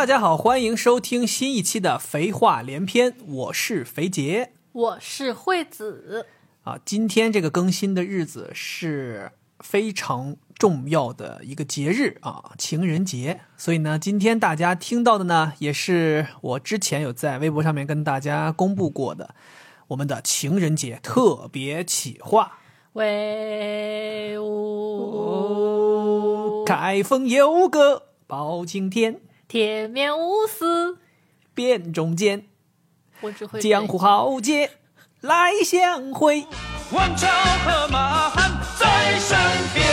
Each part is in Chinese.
大家好，欢迎收听新一期的《肥话连篇》，我是肥杰我是惠子，啊。今天这个更新的日子是非常重要的一个节日啊，情人节。所以呢，今天大家听到的呢，也是我之前有在微博上面跟大家公布过的我们的情人节特别企划。威武，开封有个包青天，铁面无私，辨中间，我只会江湖豪杰来相会。王朝和马汉在身边。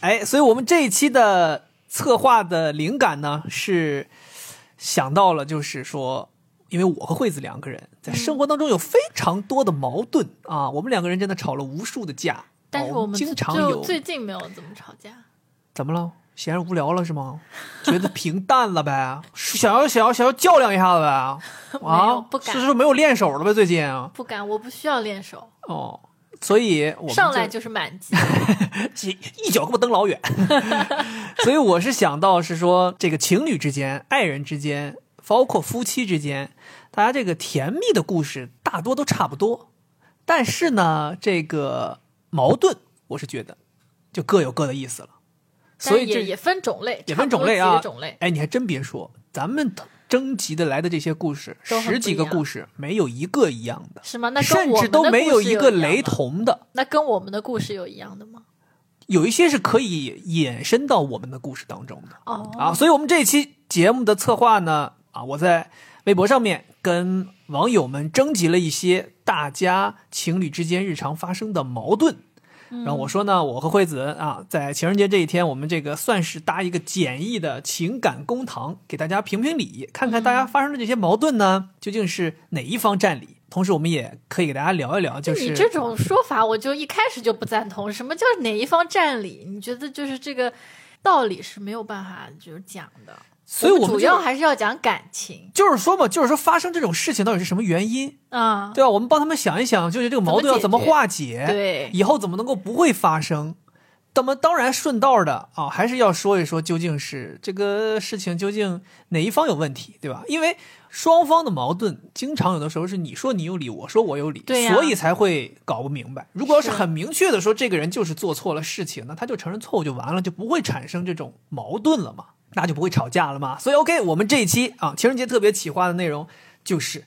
哎，所以我们这一期的策划的灵感呢，是想到了，就是说，因为我和惠子两个人在生活当中有非常多的矛盾啊，我们两个人真的吵了无数的架，但是我们经常就有最近没有怎么吵架，怎么了？闲着无聊了是吗？觉得平淡了呗？想要想要想要较量一下子呗？啊，不敢是说没有练手了呗？最近啊？不敢，我不需要练手，哦，所以我上来就是满级。一一脚给我蹬老远。所以我是想到是说，这个情侣之间、爱人之间，包括夫妻之间，大家这个甜蜜的故事大多都差不多，但是呢，这个矛盾，我是觉得就各有各的意思了。所以这也也分种类，也分种类啊种类。哎，你还真别说，咱们征集的来的这些故事，十几个故事，没有一个一样的，是吗？那甚至都没有一个雷。同的。那跟我们的故事有一样的吗？有一些是可以衍生到我们的故事当中的。哦，啊，所以我们这期节目的策划呢，啊，我在微博上面跟网友们征集了一些大家情侣之间日常发生的矛盾。然后我说呢，我和惠子啊，在情人节这一天，我们这个算是搭一个简易的情感公堂，给大家评评理，看看大家发生的这些矛盾呢，究竟是哪一方占理。同时，我们也可以给大家聊一聊，就是你这种说法，我就一开始就不赞同。什么叫哪一方占理？你觉得就是这个道理是没有办法就是讲的。所以我们主要还是要讲感情就是说嘛，就是说发生这种事情到底是什么原因？啊。对吧？我们帮他们想一想，就是这个矛盾要怎么化解，对以后怎么能够不会发生。那么当然顺道的啊，还是要说一说究竟是这个事情究竟哪一方有问题，对吧？因为双方的矛盾，经常有的时候是你说你有理，我说我有理，对呀所以才会搞不明白。如果要是是很明确的说这个人就是做错了事情，那他就承认错误就完了，就不会产生这种矛盾了嘛，那就不会吵架了嘛。所以 OK，我们这一期啊情人节特别企划的内容就是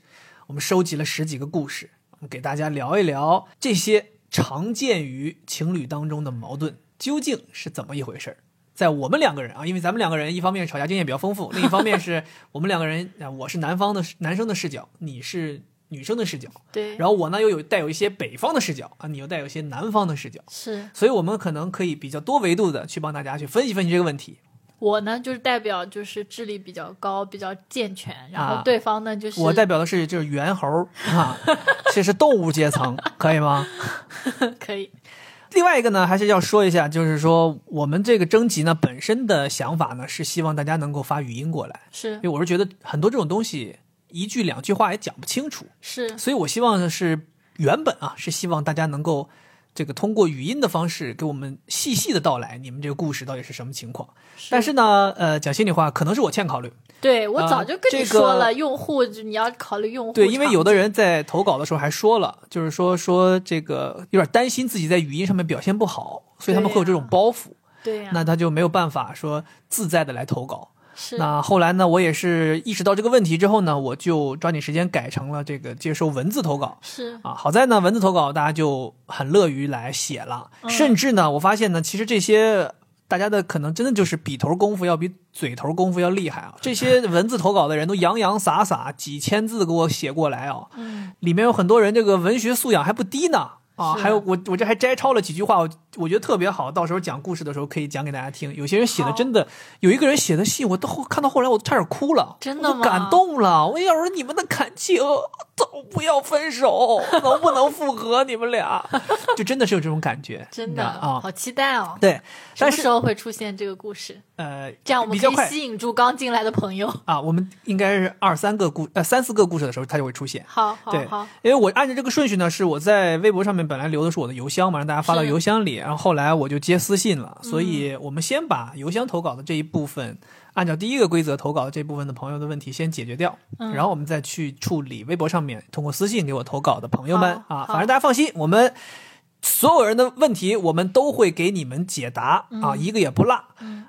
我们收集了十几个故事，我们给大家聊一聊这些常见于情侣当中的矛盾究竟是怎么一回事儿。在我们两个人啊，因为咱们两个人，一方面吵架经验比较丰富，另一方面是我们两个人啊，我是南方的男生的视角，你是女生的视角，对，然后我呢又有带有一些北方的视角啊，你又带有一些南方的视角，是所以我们可能可以比较多维度的去帮大家去分析分析这个问题。我呢，就是代表就是智力比较高、比较健全，然啊后对方呢就是我代表的是就是猿猴儿啊，这是动物阶层，可以吗？可以另外一个呢，还是要说一下，就是说我们这个征集呢本身的想法呢是希望大家能够发语音过来，是因为我是觉得很多这种东西一句两句话也讲不清楚，是所以我希望的是原本啊是希望大家能够这个通过语音的方式给我们细细的道来你们这个故事到底是什么情况。但是呢，呃，讲心里话，可能是我欠考虑，对我啊早就跟你说了，个用户你要考虑用户对，因为有的人在投稿的时候还说了，就是说说这个有点担心自己在语音上面表现不好，所以他们会有这种包袱，对呀、那他就没有办法说自在的来投稿。是。那后来呢，我也是意识到这个问题之后呢，我就抓紧时间改成了这个接收文字投稿。是。啊，好在呢，文字投稿大家就很乐于来写了，嗯。甚至呢，我发现呢，其实这些大家的可能真的就是笔头功夫要比嘴头功夫要厉害啊。这些文字投稿的人都洋洋洒洒几千字给我写过来啊，嗯。里面有很多人这个文学素养还不低呢。啊，还有我我这还摘抄了几句话，我我觉得特别好，到时候讲故事的时候可以讲给大家听。有些人写的真的，有一个人写的信，我都后看到后来我都差点哭了，真的吗我感动了。我要说你们的感情怎不要分手，能不能复合？你们俩 就真的是有这种感觉，真的啊。好期待哦！对，什么时候会出现这个故事？呃，这样我们可以吸引住刚进来的朋友。啊，我们应该是二三个故呃三四个故事的时候，它就会出现。好好对好，，因为我按照这个顺序呢，是我在微博上面本来留的是我的邮箱嘛，让大家发到邮箱里，然后后来我就接私信了，所嗯以我们先把邮箱投稿的这一部分，按照第一个规则投稿这部分的朋友的问题先解决掉，嗯然后我们再去处理微博上面通过私信给我投稿的朋友们啊，反正大家放心，我们。所有人的问题，我们都会给你们解答、嗯啊，一个也不落。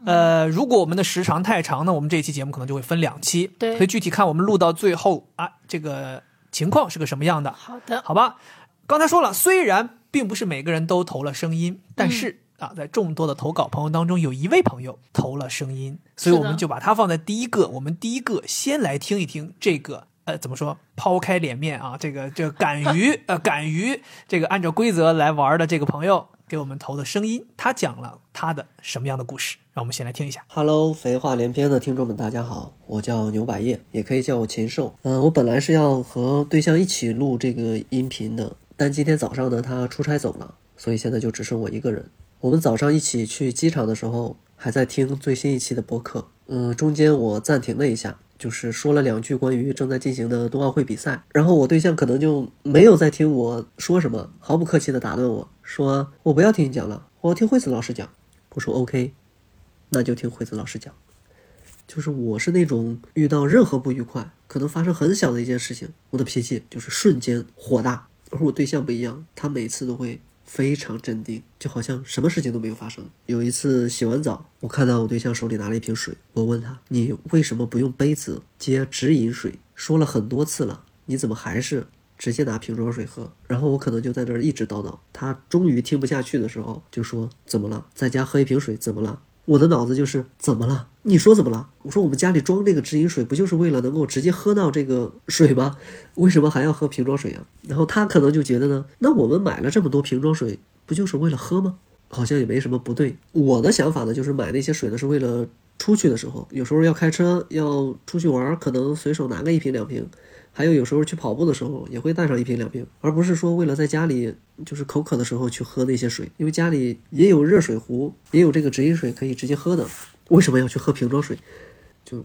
呃，如果我们的时长太长呢，我们这一期节目可能就会分两期。对所以具体看我们录到最后啊，这个情况是个什么样的。好的，好吧，刚才说了，虽然并不是每个人都投了声音，但是、啊，在众多的投稿朋友当中，有一位朋友投了声音，所以我们就把它放在第一个。我们第一个先来听一听这个。呃，怎么说？抛开脸面啊，这个这个敢于 呃敢于这个按照规则来玩的这个朋友给我们投的声音，他讲了他的什么样的故事？让我们先来听一下。Hello，废话连篇的听众们，大家好，我叫牛百叶，也可以叫我禽兽。嗯、我本来是要和对象一起录这个音频的，但今天早上呢，他出差走了，所以现在就只剩我一个人。我们早上一起去机场的时候，还在听最新一期的播客。嗯，中间我暂停了一下，就是说了两句关于正在进行的冬奥会比赛，然后我对象可能就没有在听我说什么，毫不客气地打断我说：“我不要听你讲了，我要听惠子老师讲。”我说：“OK。”那就听惠子老师讲。就是我是那种遇到任何不愉快，可能发生很小的一件事情，我的脾气就是瞬间火大。而我对象不一样，他每次都会非常镇定，就好像什么事情都没有发生。有一次洗完澡，我看到我对象手里拿了一瓶水，我问他：“你为什么不用杯子接直饮水？说了很多次了，你怎么还是直接拿瓶装水喝？”然后我可能就在这儿一直叨叨，他终于听不下去的时候，就说：“怎么了？在家喝一瓶水怎么了？”我的脑子就是怎么了？你说怎么了？我说我们家里装这个直饮水，不就是为了能够直接喝到这个水吗？为什么还要喝瓶装水啊？然后他可能就觉得呢，那我们买了这么多瓶装水，不就是为了喝吗？好像也没什么不对。我的想法呢，就是买那些水呢是为了出去的时候，有时候要开车要出去玩，可能随手拿个一瓶两瓶。还有有时候去跑步的时候也会带上一瓶两瓶，而不是说为了在家里就是口渴的时候去喝那些水，因为家里也有热水壶，也有这个直饮水可以直接喝的，为什么要去喝瓶装水？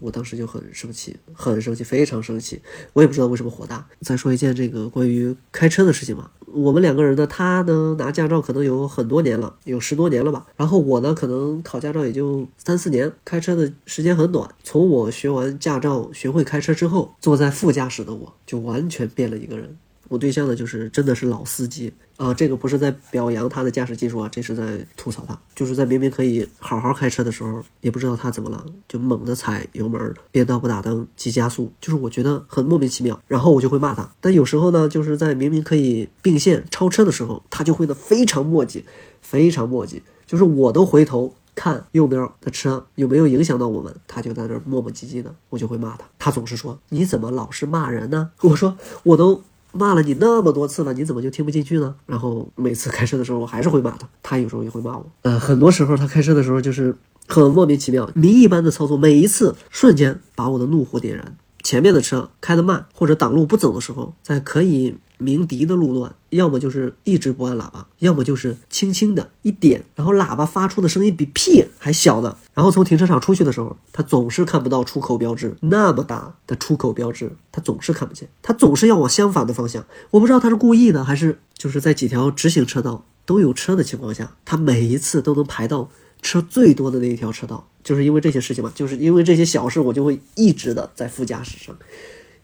我当时就很生气，很生气，非常生气。我也不知道为什么火大。再说一件这个关于开车的事情吧。我们两个人呢，他呢拿驾照可能有很多年了，有十多年了吧。然后我呢，可能考驾照也就三四年，开车的时间很短。从我学完驾照、学会开车之后，坐在副驾驶的我就完全变了一个人。我对象呢，就是真的是老司机啊，这个不是在表扬他的驾驶技术啊，这是在吐槽他，就是在明明可以好好开车的时候，也不知道他怎么了，就猛地踩油门，变道不打灯，急加速，就是我觉得很莫名其妙，然后我就会骂他。但有时候呢，就是在明明可以并线超车的时候，他就会的非常磨叽，非常磨叽，就是我都回头。看右边的车有没有影响到我们，他就在那磨磨唧唧的，我就会骂他。他总是说：“你怎么老是骂人呢？”我说：“我都骂了你那么多次了，你怎么就听不进去呢？”然后每次开车的时候，我还是会骂他，他有时候也会骂我。呃，很多时候他开车的时候就是很莫名其妙，谜一般的操作，每一次瞬间把我的怒火点燃。前面的车开得慢或者挡路不走的时候，在可以鸣笛的路段，要么就是一直不按喇叭，要么就是轻轻的一点，然后喇叭发出的声音比屁还小的。然后从停车场出去的时候，他总是看不到出口标志，那么大的出口标志，他总是看不见，他总是要往相反的方向。我不知道他是故意的，还是就是在几条直行车道都有车的情况下，他每一次都能排到车最多的那一条车道。就是因为这些事情嘛，就是因为这些小事，我就会一直的在副驾驶上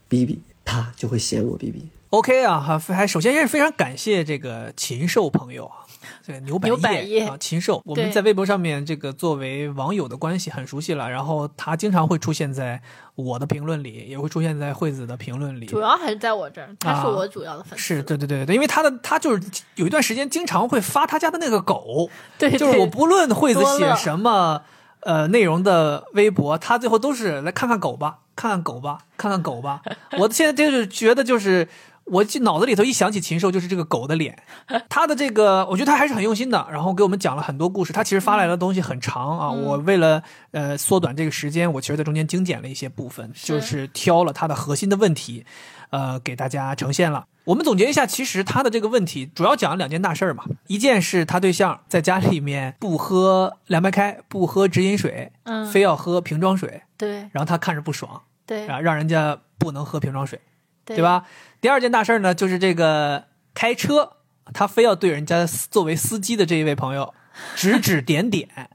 逼逼，他就会嫌我逼逼。OK 啊，哈，还首先也是非常感谢这个禽兽朋友啊，这个牛百叶啊，禽兽，我们在微博上面这个作为网友的关系很熟悉了，然后他经常会出现在我的评论里，也会出现在惠子的评论里，主要还是在我这儿，他是我主要的粉丝。是对对对对，因为他的他就是有一段时间经常会发他家的那个狗，对 就是我不论惠子写什么呃内容的微博，他最后都是来看看狗吧，看看狗吧，看看狗吧。我现在就是觉得就是我就脑子里头一想起禽兽，就是这个狗的脸。他的这个，我觉得他还是很用心的，然后给我们讲了很多故事。他其实发来的东西很长啊，我为了呃缩短这个时间，我其实在中间精简了一些部分，就是挑了他的核心的问题，呃，给大家呈现了。我们总结一下，其实他的这个问题主要讲了两件大事儿嘛，一件是他对象在家里面不喝凉白开，不喝直饮水，嗯非要喝瓶装水，对然后他看着不爽，对啊，让人家不能喝瓶装水。对对？吧？第二件大事儿呢，就是这个开车，他非要对人家作为司机的这一位朋友指指点点，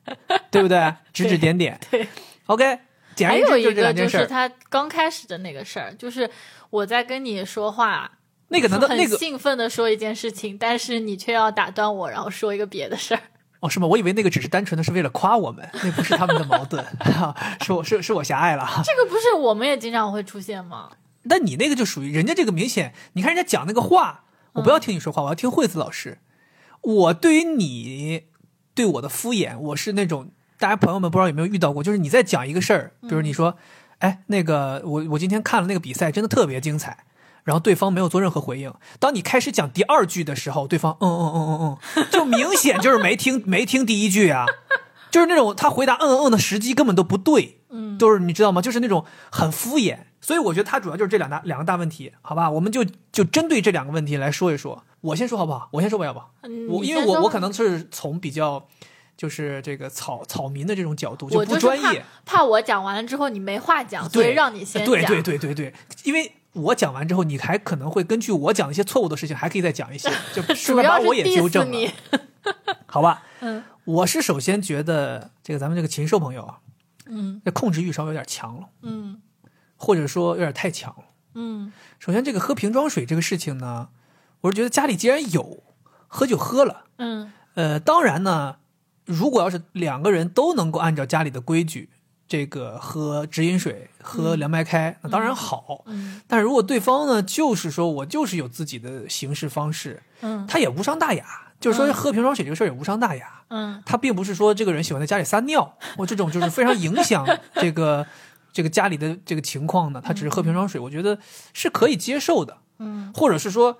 对不对？指指点点。对。OK，还有一个。就是他刚开始的那个事儿，就是我在跟你说话，那个难道很那个兴奋的说一件事情，但是你却要打断我，然后说一个别的事儿。哦是吗？我以为那个只是单纯的是为了夸我们，那不是他们的矛盾，是我是是我狭隘了。这个不是我们也经常会出现吗？那你那个就属于人家这个明显，你看人家讲那个话，我不要听你说话，我要听惠子老师。我对于你对我的敷衍，我是那种大家朋友们不知道有没有遇到过，就是你在讲一个事儿，比如你说，哎，那个我我今天看了那个比赛，真的特别精彩。然后对方没有做任何回应。当你开始讲第二句的时候，对方嗯嗯嗯嗯嗯，就明显就是没听 没听第一句啊，就是那种他回答嗯嗯嗯的时机根本都不对，嗯，都是你知道吗？就是那种很敷衍。所以我觉得他主要就是这两大两个大问题，好吧？我们就就针对这两个问题来说一说。我先说好不好？我先说吧，要不嗯我因为我我可能是从比较就是这个草草民的这种角度就不专业，怕怕我讲完了之后你没话讲，所以对，让你先讲。对对对对对，因为我讲完之后，你还可能会根据我讲的一些错误的事情，还可以再讲一些，就顺便把我也纠正了你。好吧？嗯我是首先觉得这个咱们这个禽兽朋友啊，嗯这控制欲稍微有点强了，嗯或者说有点太强了。嗯首先，这个喝瓶装水这个事情呢，我是觉得家里既然有，喝就喝了。嗯呃，当然呢，如果要是两个人都能够按照家里的规矩，这个喝直饮水、喝凉白开，那当然好。嗯但是如果对方呢，就是说我就是有自己的行事方式，嗯他也无伤大雅。就是说喝瓶装水这个事儿也无伤大雅，嗯他并不是说这个人喜欢在家里撒尿，我这种就是非常影响这个 这个家里的这个情况的，他只是喝瓶装水，我觉得是可以接受的。嗯或者是说，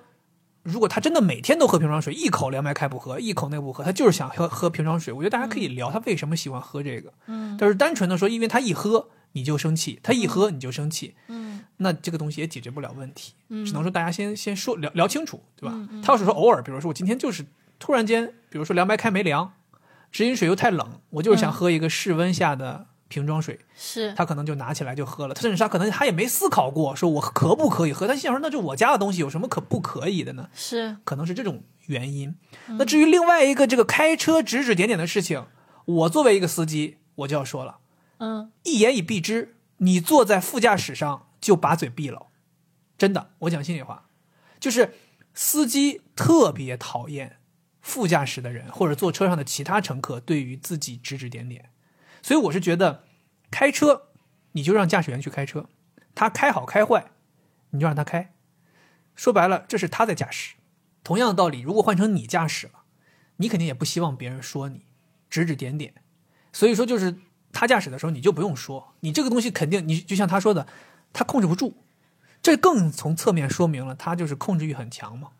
如果他真的每天都喝瓶装水，一口凉白开不喝，一口那不喝，他就是想喝喝瓶装水，我觉得大家可以聊他为什么喜欢喝这个。嗯但是单纯的说，因为他一喝你就生气，他一喝你就生气，嗯那这个东西也解决不了问题。嗯只能说大家先先说聊聊清楚，对吧？嗯嗯他要是说偶尔，比如说我今天就是突然间，比如说凉白开没凉，直饮水又太冷，我就是想嗯。喝一个室温下的瓶装水，是。他可能就拿起来就喝了，甚至他可能他也没思考过说我可不可以喝，他心想说那就我家的东西有什么可不可以的呢？是。可能是这种原因。嗯。那至于另外一个这个开车指指点点的事情，我作为一个司机，我就要说了，嗯。一言以蔽之，你坐在副驾驶上就把嘴闭了，真的，我讲心里话，就是司机特别讨厌副驾驶的人或者坐车上的其他乘客对于自己指指点点，所以我是觉得开车你就让驾驶员去开车，他开好开坏你就让他开，说白了这是他在驾驶。同样的道理，如果换成你驾驶了，你肯定也不希望别人说你指指点点，所以说就是他驾驶的时候你就不用说，你这个东西肯定你就像他说的，他控制不住，这更从侧面说明了他就是控制欲很强嘛，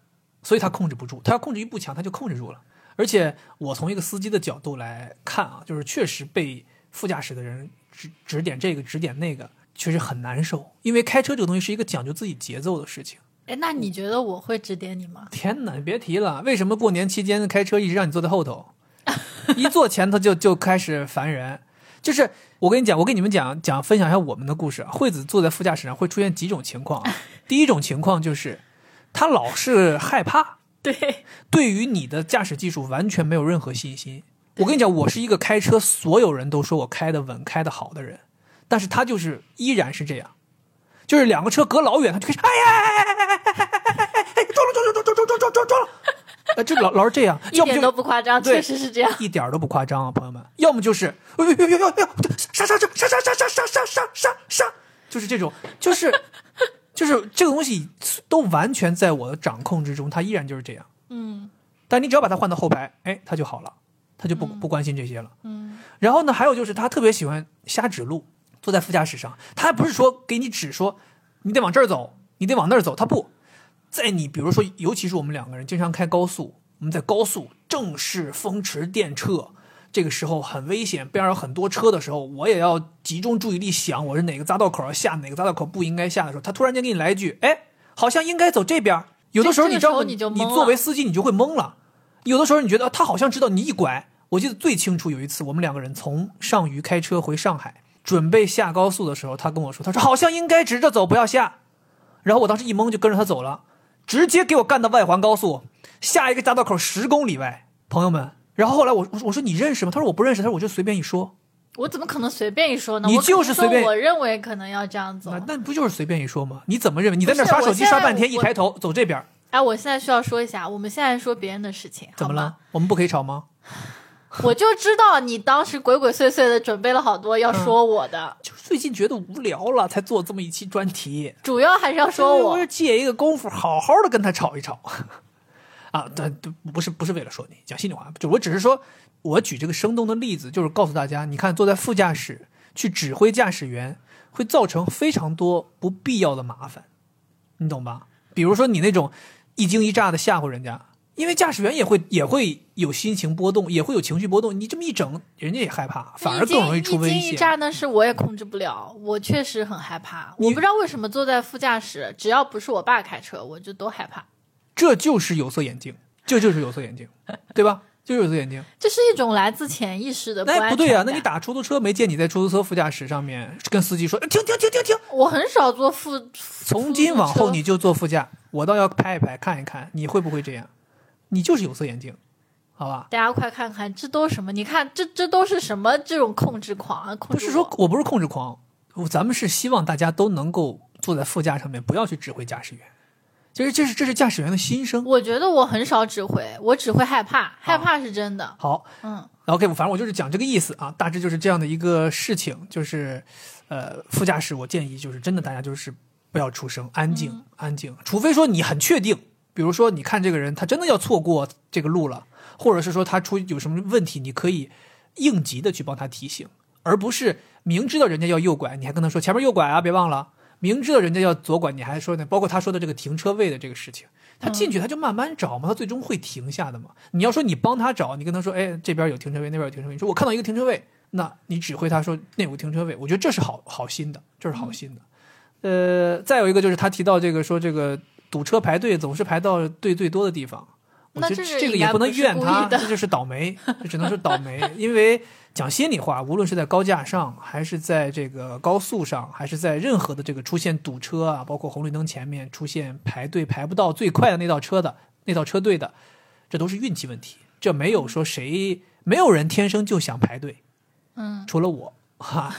所以他控制不住，他要控制欲不强他就控制住了。而且我从一个司机的角度来看啊，就是确实被副驾驶的人指指点这个指点那个，确实很难受，因为开车这个东西是一个讲究自己节奏的事情。哎，那你觉得我会指点你吗？天哪，你别提了，为什么过年期间开车一直让你坐在后头，一坐前头就就开始烦人？就是我跟你讲，我跟你们讲讲分享一下我们的故事啊。惠子坐在副驾驶上会出现几种情况啊。第一种情况就是，他老是害怕，对，对于你的驾驶技术完全没有任何信心。我跟你讲，我是一个开车所有人都说我开的稳、开的好的人，但是他就是依然是这样，就是两个车隔老远，他就开始哎呀哎哎哎哎哎哎哎呀哎呀，撞了撞了撞撞撞撞撞撞撞了，呃，这老老是这样，一点都不夸张，对确实是这样。一点儿都不夸张啊，朋友们，要么就是哎呦呦呦呦呦，刹刹刹刹刹刹刹刹刹刹刹刹，就是这种，就是就是这个东西都完全在我的掌控之中，它依然就是这样。嗯但你只要把它换到后排，哎，它就好了，他就不不关心这些了。嗯然后呢，还有就是他特别喜欢瞎指路，坐在副驾驶上，他还不是说给你指说你得往这儿走，你得往那儿走，他不，在你比如说，尤其是我们两个人经常开高速，我们在高速正是风驰电掣，这个时候很危险，边上有很多车的时候，我也要集中注意力想我是哪个匝道口要下，哪个匝道口不应该下的时候，他突然间给你来一句，哎，好像应该走这边。有的时候你知道你就懵了作为司机你就会懵了。有的时候你觉得他好像知道你一拐，我记得最清楚有一次我们两个人从上虞开车回上海，准备下高速的时候，他跟我说，他说好像应该直着走，不要下。然后我当时一懵就跟着他走了，直接给我干到外环高速，下一个匝道口十公里外，朋友们。然后后来我我说我说你认识吗？他说我不认识，他说我就随便一说，我怎么可能随便一说呢？你我就是随便说我认为可能要这样走那。那不就是随便一说吗？你怎么认为？你在那刷手机刷半天，一抬头走这边，哎，我现在需要说一下，我们现在说别人的事情，怎么了？？我们不可以吵吗？我就知道你当时鬼鬼祟祟的准备了好多要说我的，就是最近觉得无聊了，才做这么一期专题。主要还是要说我。借一个功夫，好好的跟他吵一吵。啊，对对，不是不是为了说你，讲心里话，就我只是说，我举这个生动的例子，就是告诉大家，你看坐在副驾驶去指挥驾驶员，会造成非常多不必要的麻烦，你懂吧？比如说你那种一惊一乍的吓唬人家，因为驾驶员也会也会有心情波动，也会有情绪波动，你这么一整，人家也害怕，反而更容易出危一惊一。乍那是我也控制不了，我确实很害怕。我不知道为什么坐在副驾驶，只要不是我爸开车，我就都害怕。这就是有色眼镜，这就是有色眼镜，对吧？就是有色眼镜。这是一种来自潜意识的不不对呀、全感那你打出租车没见你在出租车副驾驶上面跟司机说哎停停停停停，我很少坐副，从今往后你就坐副驾，我倒要拍一拍看一看你会不会这样，你就是有色眼镜，好吧？大家快看看，这都什么？你看，这这都是什么？这种控制狂啊！控不是说我我不是控制狂，我咱们是希望大家都能够坐在副驾上面，不要去指挥驾驶员。其实这是这是驾驶员的心声。我觉得我很少指挥，我只会害怕，害怕是真的。好，嗯，OK，我反正我就是讲这个意思啊，大致就是这样的一个事情，就是，呃，副驾驶我建议就是真的大家就是不要出声，安静、安静，除非说你很确定，比如说你看这个人他真的要错过这个路了，或者是说他出有什么问题，你可以应急的去帮他提醒，而不是明知道人家要右拐，你还跟他说前面右拐啊，别忘了。明知道人家要左拐，你还说呢？包括他说的这个停车位的这个事情，他进去他就慢慢找嘛，他最终会停下的嘛。你要说你帮他找，你跟他说，哎，这边有停车位，那边有停车位，你说我看到一个停车位，那你指挥他说那有个停车位，我觉得这是好好心的，这是好心的。呃，再有一个就是他提到这个说这个堵车排队总是排到队最多的地方，我觉得那这个这个也不能怨他，这就是倒霉，这只能是倒霉。因为讲心里话，无论是在高架上，还是在这个高速上，还是在任何的这个出现堵车啊，包括红绿灯前面出现排队排不到最快的那道车的那道车队的，这都是运气问题。这没有说谁，没有人天生就想排队，嗯，除了我。哈，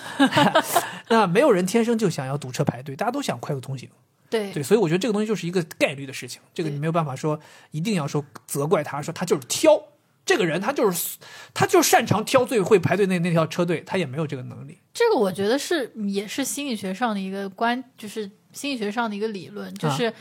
那没有人天生就想要堵车排队，大家都想快速通行。对对，所以我觉得这个东西就是一个概率的事情，这个你没有办法说一定要说责怪他，说他就是挑这个人，他就是他就是擅长挑最会排队那那条车队，他也没有这个能力。这个我觉得是也是心理学上的一个观，就是心理学上的一个理论，就是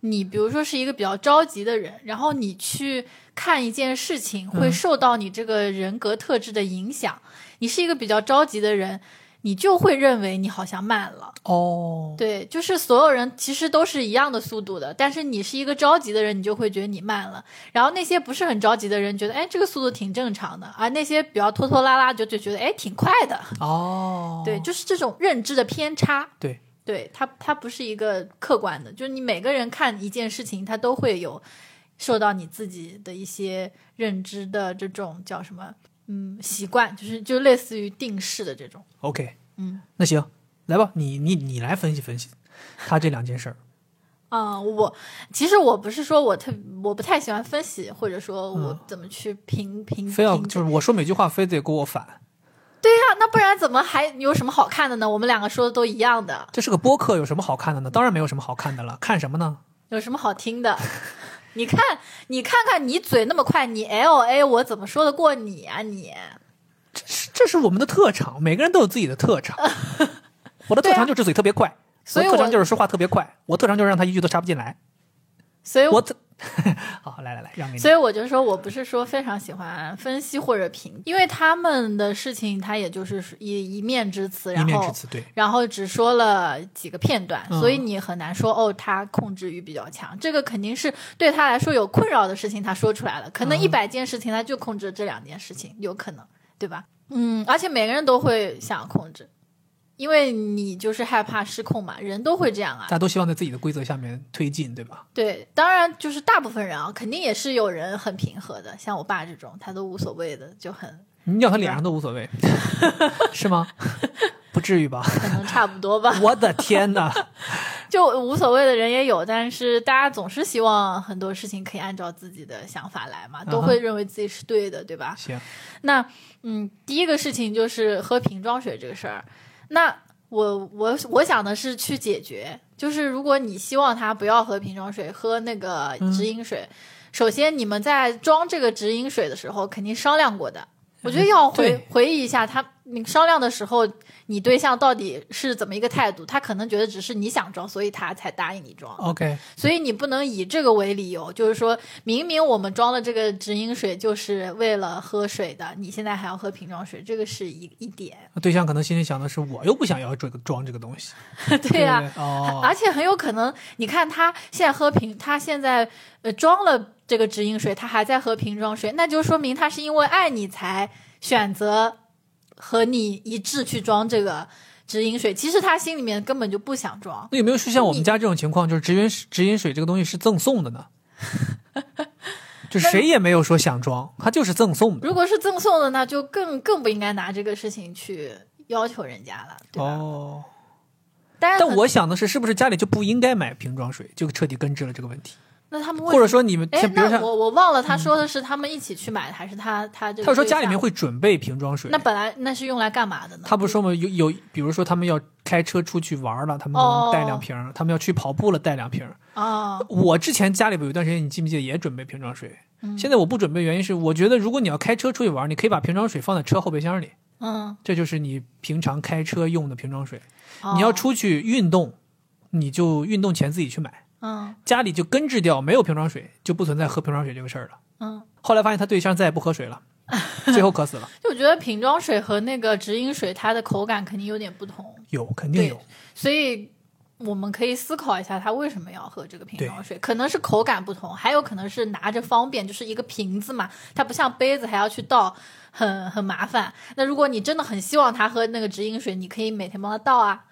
你比如说是一个比较着急的人，然后你去看一件事情，会嗯受到你这个人格特质的影响。你是一个比较着急的人，你就会认为你好像慢了。哦，对，就是所有人其实都是一样的速度的，但是你是一个着急的人，你就会觉得你慢了。然后那些不是很着急的人，觉得哎这个速度挺正常的，而那些比较拖拖拉拉就就觉得哎挺快的。哦，对，就是这种认知的偏差。对，对，它它不是一个客观的，就是你每个人看一件事情，它都会有受到你自己的一些认知的这种叫什么，嗯，习惯，就是就类似于定式的这种。OK，嗯，那行，来吧，你你你来分析分析他这两件事儿。啊、我其实我不是说我特我不太喜欢分析，或者说我怎么去评评非要就是我说每句话非得给我反，对呀、那不然怎么还有什么好看的呢？我们两个说的都一样的，这是个播客，有什么好看的呢？当然没有什么好看的了，看什么呢？有什么好听的？你看，你看看你嘴那么快，你 L A 我怎么说得过你啊你？这是这是我们的特长，每个人都有自己的特长。我的特长就是嘴特别快，所以我我特长就是说话特别快，我特长就是让他一句都插不进来。所以我特 好，来来来，让给你。所以我就说我不是说非常喜欢分析或者评，因为他们的事情他也就是一一面之词，然后面之词，对，然后只说了几个片段，嗯所以你很难说哦，他控制欲比较强。这个肯定是对他来说有困扰的事情，他说出来了。可能嗯一百件事情，他就控制这两件事情，有可能，对吧？嗯，而且每个人都会想控制，因为你就是害怕失控嘛，人都会这样啊大。家都希望在自己的规则下面推进，对吧？对，当然就是大部分人啊，肯定也是有人很平和的，像我爸这种，他都无所谓的，就很你要他脸上都无所谓，是吗？不至于吧？可能差不多吧。我的天哪！就无所谓的人也有，但是大家总是希望很多事情可以按照自己的想法来嘛，都会认为自己是对的，对吧？行，那嗯，第一个事情就是喝瓶装水这个事儿。那我我我想的是去解决，就是如果你希望他不要喝瓶装水，喝那个直饮水，首先你们在装这个直饮水的时候肯定商量过的。我觉得要回回忆一下他，你商量的时候，你对象到底是怎么一个态度？他可能觉得只是你想装，所以他才答应你装。OK，所以你不能以这个为理由，就是说明明我们装了这个直饮水就是为了喝水的，你现在还要喝瓶装水，这个是一一点。对象可能心里想的是，我又不想要这个装这个东西，对呀、哦，而且很有可能，你看他现在喝瓶，他现在呃装了这个直饮水，他还在喝瓶装水，那就说明他是因为爱你才选择和你一致去装这个直饮水。其实他心里面根本就不想装。那有没有是像我们家这种情况，就是直饮直饮水这个东西是赠送的呢？就谁也没有说想装，它就是赠送的。如果是赠送的，那就更更不应该拿这个事情去要求人家了，对吧？哦，但但我想的是，是不是家里就不应该买瓶装水，就彻底根治了这个问题？那他们为或者说你们哎，比如像，那我我忘了他说的是他们一起去买的，还是他他这个？他说家里面。会准备瓶装水那，本来那是用来干嘛的呢？他不是说吗？有有，比如说他们要开车出去玩了，他们带两瓶儿；他们要去跑步了，带两瓶啊。哦，我之前家里边有一段时间，你记不记得也准备瓶装水？嗯现在我不准备，原因是我觉得如果你要开车出去玩，你可以把瓶装水放在车后备箱里，嗯，这就是你平常开车用的瓶装水。哦你要出去运动，你就运动前自己去买，嗯家里就根治掉没有瓶装水，就不存在喝瓶装水这个事儿了。嗯，后来发现他对象再也不喝水了，最后渴死了。就我觉得瓶装水和那个直饮水，它的口感肯定有点不同，有，肯定有。所以我们可以思考一下，他为什么要喝这个瓶装水？可能是口感不同，还有可能是拿着方便，就是一个瓶子嘛，它不像杯子还要去倒，很很麻烦。那如果你真的很希望他喝那个直饮水，你可以每天帮他倒啊，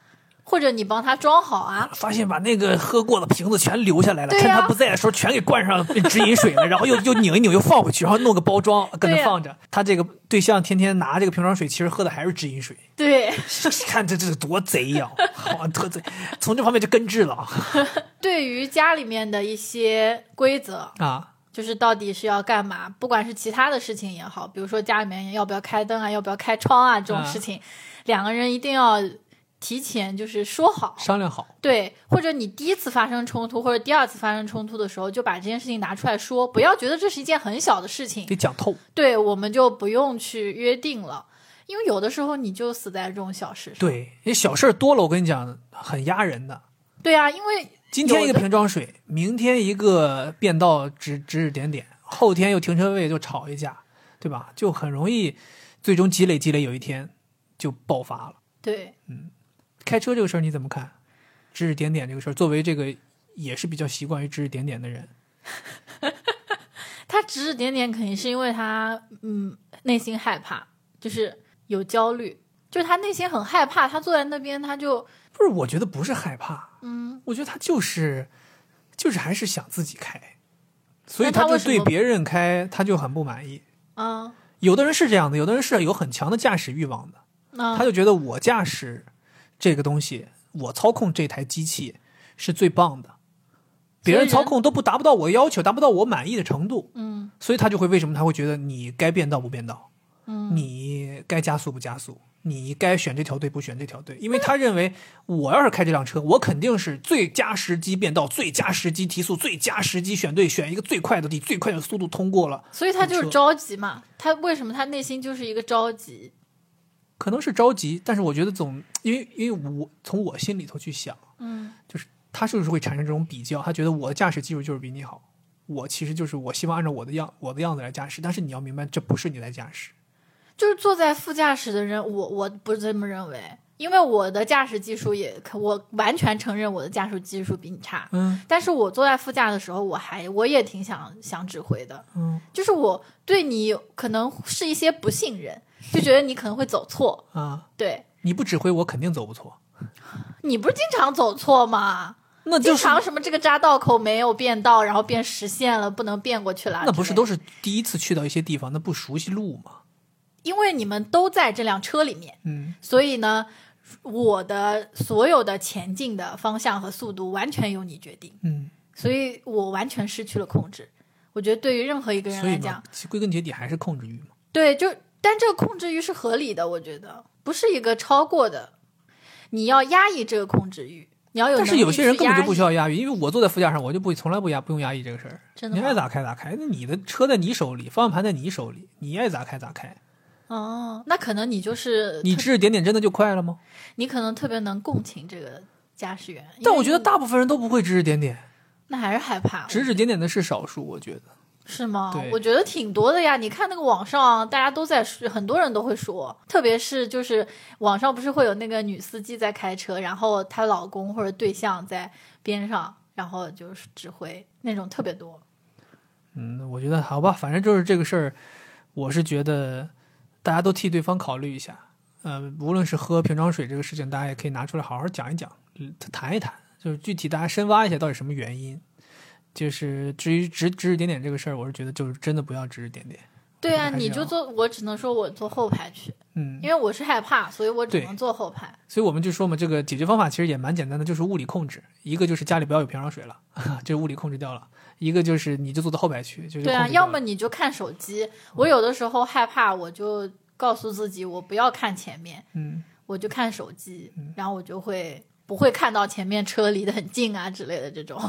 或者你帮他装好啊。发现把那个喝过的瓶子全留下来了，趁他不在的时候全给灌上直饮水了，然后又又拧一拧又放回去，然后弄个包装搁那放着。他这个对象天天拿这个瓶装水，其实喝的还是直饮水。对，看这这多贼呀、好特贼，从这方面就根治了对于家里面的一些规则，啊。就是到底是要干嘛？不管是其他的事情也好，比如说家里面要不要开灯啊，要不要开窗啊这种事情，两个人一定要提前就是说好。商量好，对，或者你第一次发生冲突，或者第二次发生冲突的时候，就把这件事情拿出来说，不要觉得这是一件很小的事情。得讲透。对，我们就不用去约定了，因为有的时候你就死在这种小事上。对，因为小事儿多了，我跟你讲，很压人的。对啊，因为今天一个瓶装水，明天一个变道指指指点点，后天又停车位就吵一架，对吧？就很容易，最终积累积累，有一天就爆发了。对开车这个事儿你怎么看？指指点点这个事儿，作为这个也是比较习惯于指指点点的人，他指指点点，肯定是因为他嗯内心害怕，就是有焦虑，就是他内心很害怕，他坐在那边他就不是？我觉得不是害怕，嗯，我觉得他就是就是还是想自己开，所以他就对别人开他就很不满意。啊有的人是这样的，有的人是有很强的驾驶欲望的，啊他就觉得我驾驶这个东西，我操控这台机器是最棒的，别人操控都不达不到我要求，达不到我满意的程度，嗯所以他就会为什么他会觉得你该变道不变道，嗯你该加速不加速，你该选这条队不选这条队，因为他认为我要是开这辆车，我肯定是最佳时机变道，最佳时机提速，最佳时机选队，选一个最快的，地最快的速度通过了。所以他就是着急嘛。他为什么他内心就是一个着急？可能是着急，但是我觉得总因为因为我从我心里头去想，嗯就是他是不是会产生这种比较？他觉得我的驾驶技术就是比你好，我其实就是我希望按照我的样我的样子来驾驶，但是你要明白，这不是你在驾驶。就是坐在副驾驶的人，我我不是这么认为，因为我的驾驶技术也可，我完全承认我的驾驶技术比你差。嗯但是我坐在副驾的时候，我还我也挺想想指挥的，嗯就是我对你可能是一些不信任，就觉得你可能会走错。啊，对你不指挥我肯定走不错。你不是经常走错吗？经那就是常什么这个匝道口没有变道，然后变实线了，不能变过去了。那不是都是？第一次去到一些地方，那不熟悉路吗？因为你们都在这辆车里面，嗯所以呢，我的所有的前进的方向和速度完全由你决定，嗯，所以我完全失去了控制。我觉得对于任何一个人来讲，，其归根结底还是控制欲嘛。对，就但这个控制欲是合理的，我觉得不是一个超过的，你要压抑这个控制欲，你要有。但是有些人根本就不需要，压抑，因为我坐在副驾上，我就不从来不压不用压抑这个事儿。真的你爱咋开咋开，那你的车在你手里，方向盘在你手里，你爱咋开咋开。哦，那可能你就是你指指点点真的就快了吗？你可能特别能共情这个驾驶员，但我觉得大部分人都不会指指点点，那还是害怕，指指点点的是少数。我觉得，是吗？我觉得挺多的呀。你看那个网上，大家都在说，很多人都会说，特别是就是网上不是会有那个女司机在开车，然后她老公或者对象在边上，然后就是指挥那种特别多。嗯，我觉得好吧，反正就是这个事儿，我是觉得大家都替对方考虑一下。呃，无论是喝瓶装水这个事情，大家也可以拿出来好好讲一讲，嗯谈一谈，就是具体大家深挖一下到底什么原因。就是至于指指指点点这个事儿，我是觉得就是真的不要指指点点。对啊，你就坐，我只能说我坐后排去，嗯，因为我是害怕，所以我只能坐后排。所以我们就说嘛，这个解决方法其实也蛮简单的，就是物理控制。一个就是家里不要有瓶装水了，就物理控制掉了；一个就是你就坐到后排去，就是对啊，要么你就看手机。我有的时候害怕，我就告诉自己我不要看前面，嗯，我就看手机，然后我就会不会看到前面车离得很近啊之类的这种。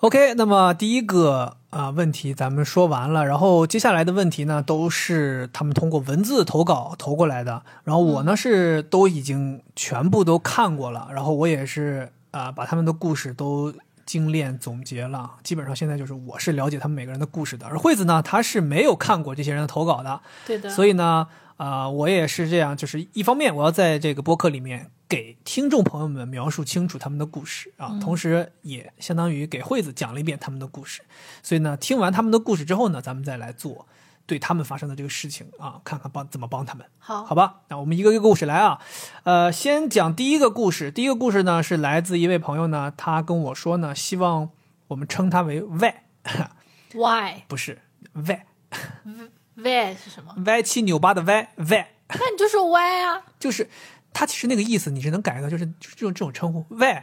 OK，那么第一个啊、问题咱们说完了，然后接下来的问题呢都是他们通过文字投稿投过来的，然后我呢、是都已经全部都看过了，然后我也是啊、把他们的故事都精炼总结了，基本上现在就是我是了解他们每个人的故事的，而惠子呢她是没有看过这些人的投稿的，对的，所以呢，啊、我也是这样，就是一方面我要在这个播客里面给听众朋友们描述清楚他们的故事啊，同时也相当于给惠子讲了一遍他们的故事。所以呢，听完他们的故事之后呢，咱们再来做对他们发生的这个事情啊，看看帮怎么帮他们。好，好吧，那我们一个一个故事来啊。呃，先讲第一个故事。第一个故事呢是来自一位朋友呢，他跟我说呢，希望我们称他为 Y，why 不是 Y，why 是什么？歪七扭八的 Y Y。那你就说 why 啊，就是他其实那个意思你是能改的，就是就是这种这种称呼，喂，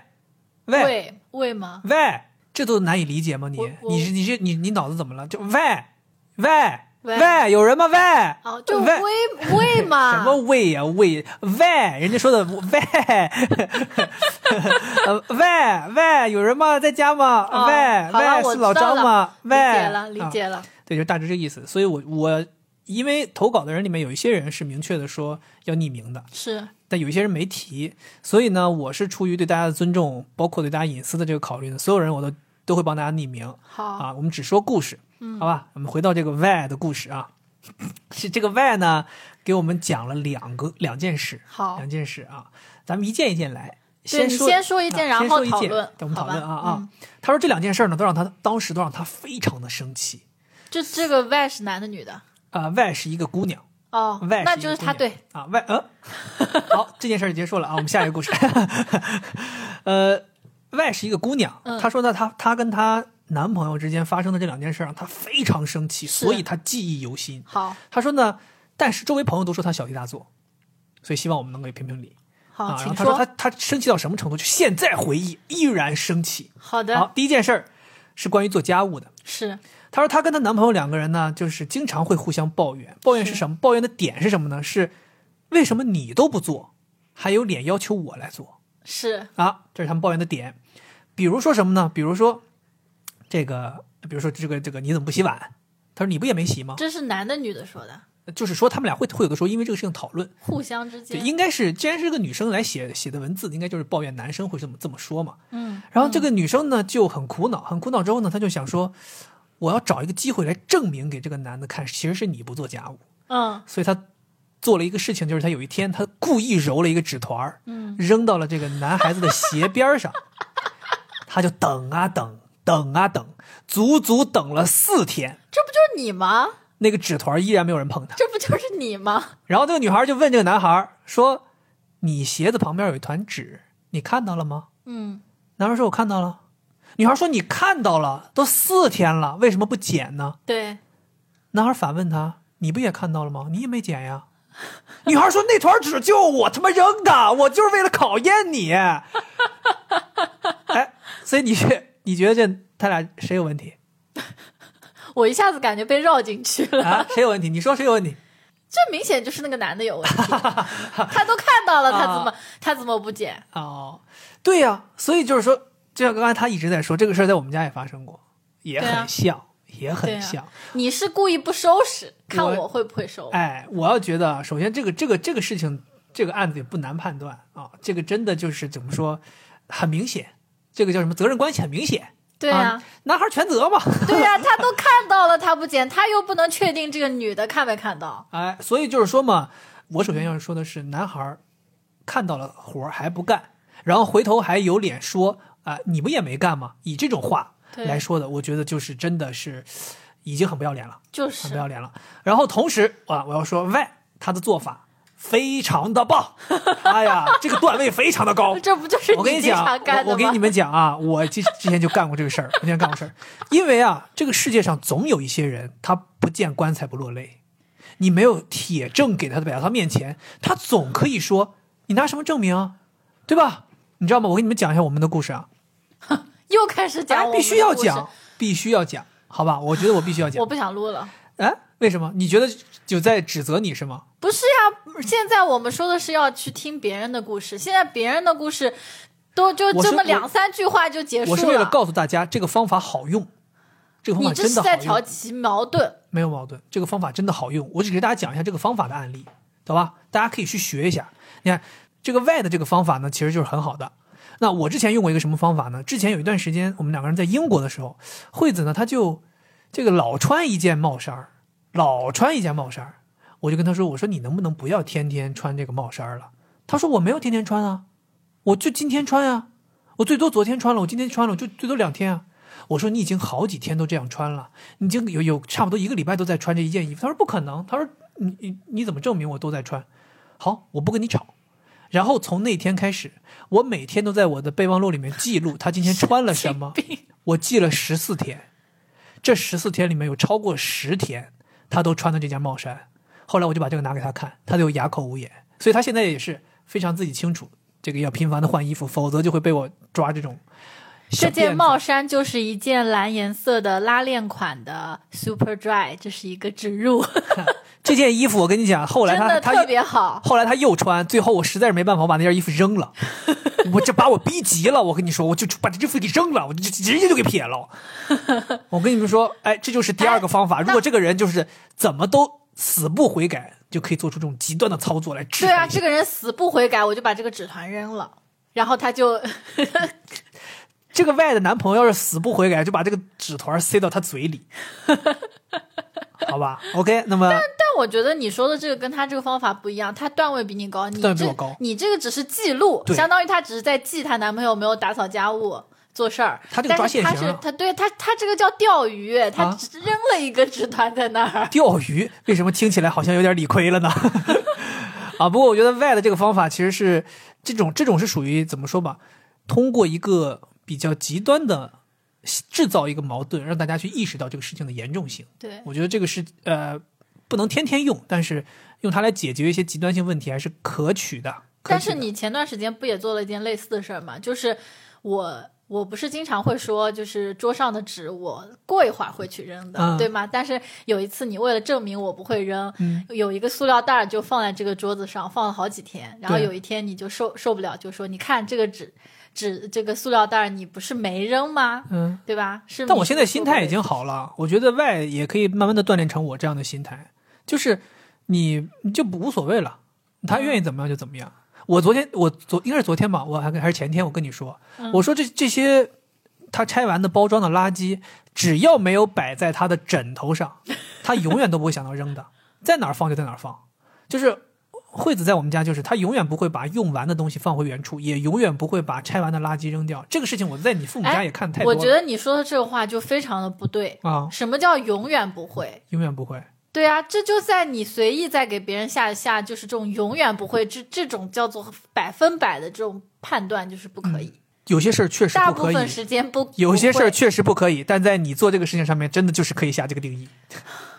喂，为为吗？喂，这都难以理解吗？你你是你是你你脑子怎么了？就喂喂喂喂，有人吗？喂，哦，就喂为为嘛？什么喂呀喂喂，人家说的喂，呃 喂喂，有人吗？在家吗？哦喂喂，是老张吗？喂理，解了，理啊解了。对，就大致这意思。所以我我因为投稿的人里面有一些人是明确的说要匿名的，是但有一些人没提，所以呢，我是出于对大家的尊重，包括对大家隐私的这个考虑呢，所有人我都都会帮大家匿名好，啊。我们只说故事，好吧？我们回到这个 Y 的故事啊，是 这个 Y 呢给我们讲了两个两件事，好两件事啊，咱们一件一件来。先说先说一件啊然后讨论我们讨论啊啊嗯。他说这两件事呢，都让他当时都让他非常的生气这这个 why 是男的女的？啊。Y 是一个姑娘。哦 Y，那是一个姑娘就是他对，啊，Y 呃，好，这件事儿就结束了啊，我们下一个故事。呃，Y 是一个姑娘，嗯她说呢，她她跟她男朋友之间发生的这两件事让她非常生气，所以她记忆犹新。好她说呢，但是周围朋友都说她小题大做，所以希望我们能给评评理好，啊。然后她说她她生气到什么程度？就现在回忆依然生气。好的好的，第一件事儿是关于做家务的。是她说她跟她男朋友两个人呢，就是经常会互相抱怨。抱怨是是什么？抱怨的点是什么呢？是为什么你都不做，还有脸要求我来做是啊？这是他们抱怨的点。比如说什么呢？比如说这个，比如说这个这个，你怎么不洗碗？他说你不也没洗吗？这是男的女的说的，就是说他们俩会会有的时候因为这个事情讨论，互相之对，间，应该是既然是个女生来写写的文字，应该就是抱怨男生会这么这么说嘛。嗯，然后这个女生呢就很苦恼，很苦恼之后呢，她就想说，我要找一个机会来证明给这个男的看，其实是你不做家务。嗯所以他做了一个事情，就是他有一天他故意揉了一个纸团儿，嗯，扔到了这个男孩子的鞋边上，他就等啊等，等啊等，足足等了四天，这不就是你吗？那个纸团依然没有人碰它。这不就是你吗？然后那个女孩就问这个男孩说：“你鞋子旁边有一团纸，你看到了吗嗯，？”男孩说：“我看到了。”女孩说：“你看到了，都四天了，为什么不剪呢对，？”男孩反问他：“你不也看到了吗？你也没剪呀？” 女孩说：“那团纸就我他妈扔的，我就是为了考验你。”哎，所以你你觉得这他俩谁有问题 我一下子感觉被绕进去了，啊？谁有问题？你说谁有问题？这明显就是那个男的有问题，他都看到了，他怎么他怎么不剪？哦，对呀、所以就是说，就像刚才他一直在说，这个事儿在我们家也发生过，也很像，也很像。你是故意不收拾，看我我会不会收？哎，我要觉得，首先这个这个这个事情，这个案子也不难判断啊，这个真的就是怎么说，很明显，这个叫什么责任关系很明显。对啊啊，男孩全责嘛。对呀、他都 看到了，他不捡，他又不能确定这个女的看没看到。哎，所以就是说嘛，我首先要说的是，男孩看到了活儿还不干，然后回头还有脸说啊、你不也没干吗？以这种话来说的，我觉得就是真的是已经很不要脸了，就是很不要脸了。然后同时啊，我要说 Y 他的做法非常的棒，哎呀，这个段位非常的高。这不就是我跟你讲？我我给你们讲啊，我之之前就干过这个事儿，我之前干过事儿，因为啊，这个世界上总有一些人，他不见棺材不落泪。你没有铁证给他摆到他面前，他总可以说你拿什么证明啊，对吧？你知道吗？我给你们讲一下我们的故事啊，又开始讲必须要讲，，必须要讲，好吧？我觉得我必须要讲我。不想录了。哎，为什么？你觉得就在指责你是吗？不是呀，现在我们说的是要去听别人的故事，现在别人的故事都就这么两三句话就结束了。我是为了告诉大家这个方法好用，这个方你法这是在真的好用。挑起矛盾。没有矛盾，这个方法真的好用。我只给大家讲一下这个方法的案例，懂吧？大家可以去学一下。你看这个 Y 的这个方法呢，其实就是很好的。那我之前用过一个什么方法呢？之前有一段时间，我们两个人在英国的时候，惠子呢，她就这个老穿一件帽衫，老穿一件帽衫。我就跟她说：“我说你能不能不要天天穿这个帽衫了？”她说：“我没有天天穿啊，我就今天穿啊、我最多昨天穿了，我今天穿了，我就最多两天啊。”我说你已经好几天都这样穿了，你已经有有差不多一个礼拜都在穿这一件衣服。他说不可能，他说你你你怎么证明我都在穿？好，我不跟你吵。然后从那天开始，我每天都在我的备忘录里面记录他今天穿了什么。我记了十四天，这十四天里面有超过十天他都穿的这件帽衫。后来我就把这个拿给他看，他就哑口无言。所以他现在也是非常自己清楚，这个要频繁的换衣服，否则就会被我抓这种。这件帽衫就是一件蓝颜色的拉链款的 Super Dry，这是一个植入，这件衣服我跟你讲，后来他他特别好。后来他又穿，最后我实在是没办法，我把那件衣服扔了，我这把我逼急了。我跟你说，我就把这衣服给扔了，我就直接就给撇了。我跟你们说，哎，这就是第二个方法。如果这个人就是怎么都死不悔改，就可以做出这种极端的操作来治对啊，这个人死不悔改，我就把这个纸团扔了，然后他就这个 Y 的男朋友要是死不悔改，就把这个纸团塞到他嘴里，好吧？OK，那么但但我觉得你说的这个跟他这个方法不一样，他段位比你高，你这段位比我高你这个只是记录，相当于他只是在记她男朋友没有打扫家务。做事儿，他这个抓现行啊是他对他他这个叫钓鱼，他扔了一个纸团在那儿。钓鱼为什么听起来好像有点理亏了呢？啊，不过我觉得 Y 的这个方法其实是这种这种是属于怎么说吧，通过一个比较极端的制造一个矛盾，让大家去意识到这个事情的严重性。对，我觉得这个是呃不能天天用，但是用它来解决一些极端性问题还是可取的。取的但是你前段时间不也做了一件类似的事儿吗？就是我我不是经常会说，就是桌上的纸我过一会儿会去扔的，嗯对吗？但是有一次你为了证明我不会扔，嗯有一个塑料袋儿就放在这个桌子上，放了好几天，然后有一天你就受受不了，就说你看这个纸纸这个塑料袋，你不是没扔吗？嗯，对吧？是。但我现在心态已经好了，我觉得外也可以慢慢的锻炼成我这样的心态，就是你你就无所谓了，他愿意怎么样就怎么样。我昨天我昨应该是昨天吧，我还还是前天，我跟你说，我说这这些他拆完的包装的垃圾，只要没有摆在他的枕头上，他永远都不会想到扔的，在哪儿放就在哪儿放。就是惠子在我们家，就是他永远不会把用完的东西放回原处，也永远不会把拆完的垃圾扔掉。这个事情我在你父母家也看太多了。我觉得你说的这个话就非常的不对。啊，什么叫永远不会？永远不会。对啊，这就在你随意在给别人下下，就是这种永远不会，这这种叫做百分百的这种判断，就是不可以。有些事儿确实不可以，大部分时间不，有些事儿确实不可以，但在你做这个事情上面，真的就是可以下这个定义。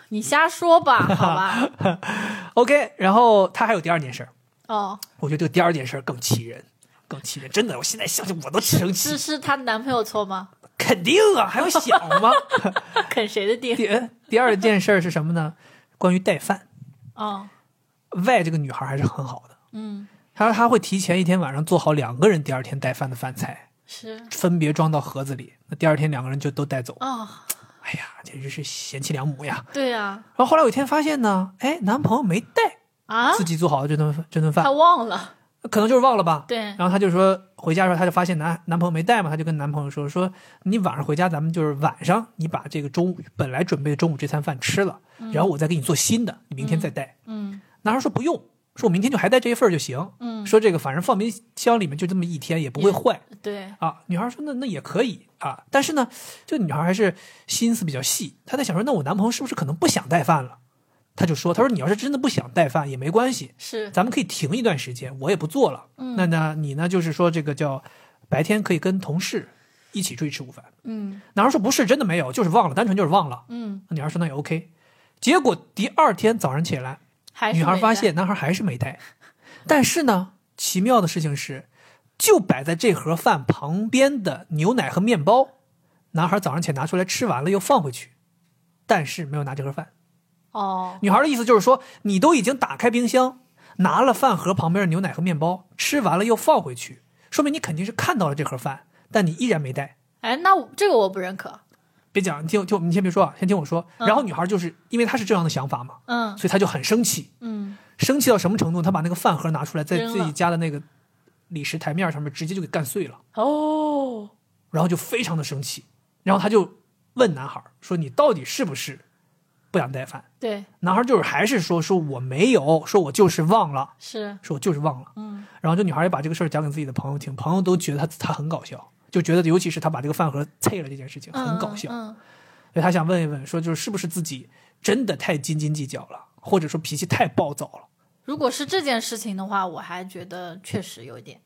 你瞎说吧，好吧？OK，然后他还有第二件事儿，哦，我觉得这个第二件事儿更气人，更气人，真的，我现在想想我都生气是，是她男朋友错吗？肯定啊，还用想吗？啃谁的定？第第二件事儿是什么呢？关于带饭。哦，Y 这个女孩还是很好的，嗯，她说她会提前一天晚上做好两个人第二天带饭的饭菜，是分别装到盒子里，那第二天两个人就都带走。哦，简直是贤妻良母呀！对呀，然后后来有一天发现呢，哎，男朋友没带啊，自己做好的这顿饭这顿饭他，忘了，可能就是忘了吧。对然后她就说回家的时候，她就发现男男朋友没带嘛，她就跟男朋友说说你晚上回家，咱们就是晚上你把这个中午本来准备的中午这餐饭吃了，然后我再给你做新的，你明天再带。嗯男孩说不用，说我明天就还带这一份儿就行。嗯，说这个反正放冰箱里面就这么一天也不会坏对，啊。女孩说那那也可以啊，但是呢，这个女孩还是心思比较细，她在想说那我男朋友是不是可能不想带饭了？她就说，她说你要是真的不想带饭也没关系，是，咱们可以停一段时间，我也不做了。嗯那呢，你呢就是说这个叫白天可以跟同事一起出去吃午饭。嗯男孩说不是真的没有，就是忘了，单纯就是忘了。嗯，那女孩说那也 OK。结果第二天早上起来，女孩发现男孩还是没带，但是呢，奇妙的事情是，就摆在这盒饭旁边的牛奶和面包，男孩早上起来拿出来吃完了又放回去，但是没有拿这盒饭。哦，女孩的意思就是说，你都已经打开冰箱，拿了饭盒旁边的牛奶和面包，吃完了又放回去，说明你肯定是看到了这盒饭，但你依然没带。哎，那这个我不认可，别讲，你听，听我，你先别说啊，先听我说。然后女孩就是因为她是这样的想法嘛，嗯所以她就很生气，嗯，生气到什么程度？她把那个饭盒拿出来，在自己家的那个理石台面上面直接就给干碎了，哦，然后就非常的生气，然后她就问男孩说：“你到底是不是不想带饭对，？”男孩就是还是说：“说我没有，说我就是忘了，是，说我就是忘了。”嗯然后这女孩也把这个事儿讲给自己的朋友听，朋友都觉得她她很搞笑，就觉得尤其是他把这个饭盒碎了这件事情很搞笑，嗯，所以他想问一问，说就是是不是自己真的太斤斤计较了，或者说脾气太暴躁了？如果是这件事情的话，我还觉得确实有一点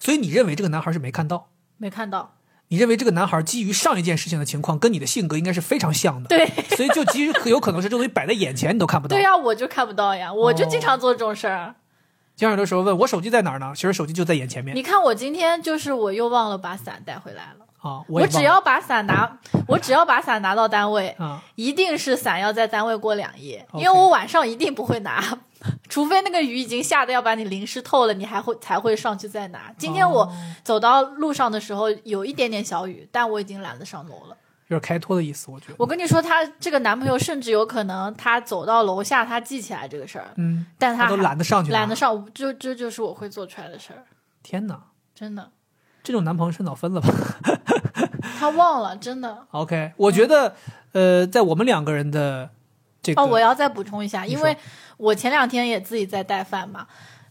所以你认为这个男孩是没看到？没看到，你认为这个男孩基于上一件事情的情况，跟你的性格应该是非常像的，对。所以就基于有可能是这东西摆在眼前你都看不到。对呀、我就看不到呀，我就经常做这种事儿。经常有的时候问我手机在哪儿呢？其实手机就在眼前面你看我今天就是我又忘了把伞带回来了。啊。我只要把伞拿，我只要把伞拿到单位，啊，一定是伞要在单位过两夜因为我晚上一定不会拿，除非那个雨已经下的要把你淋湿透了，你还会才会上去再拿。今天我哦走到路上的时候有一点点小雨，但我已经懒得上楼了。有点开脱的意思，我觉得。我跟你说，她这个男朋友甚至有可能他走到楼下，他记起来这个事儿，嗯，但他都懒得上去懒得上，就这就是我会做出来的事儿，天哪，真的。这种男朋友是脑分了吧？他忘了，真的。OK，我觉得，呃，在我们两个人的这个，哦，我要再补充一下，因为我前两天也自己在带饭嘛，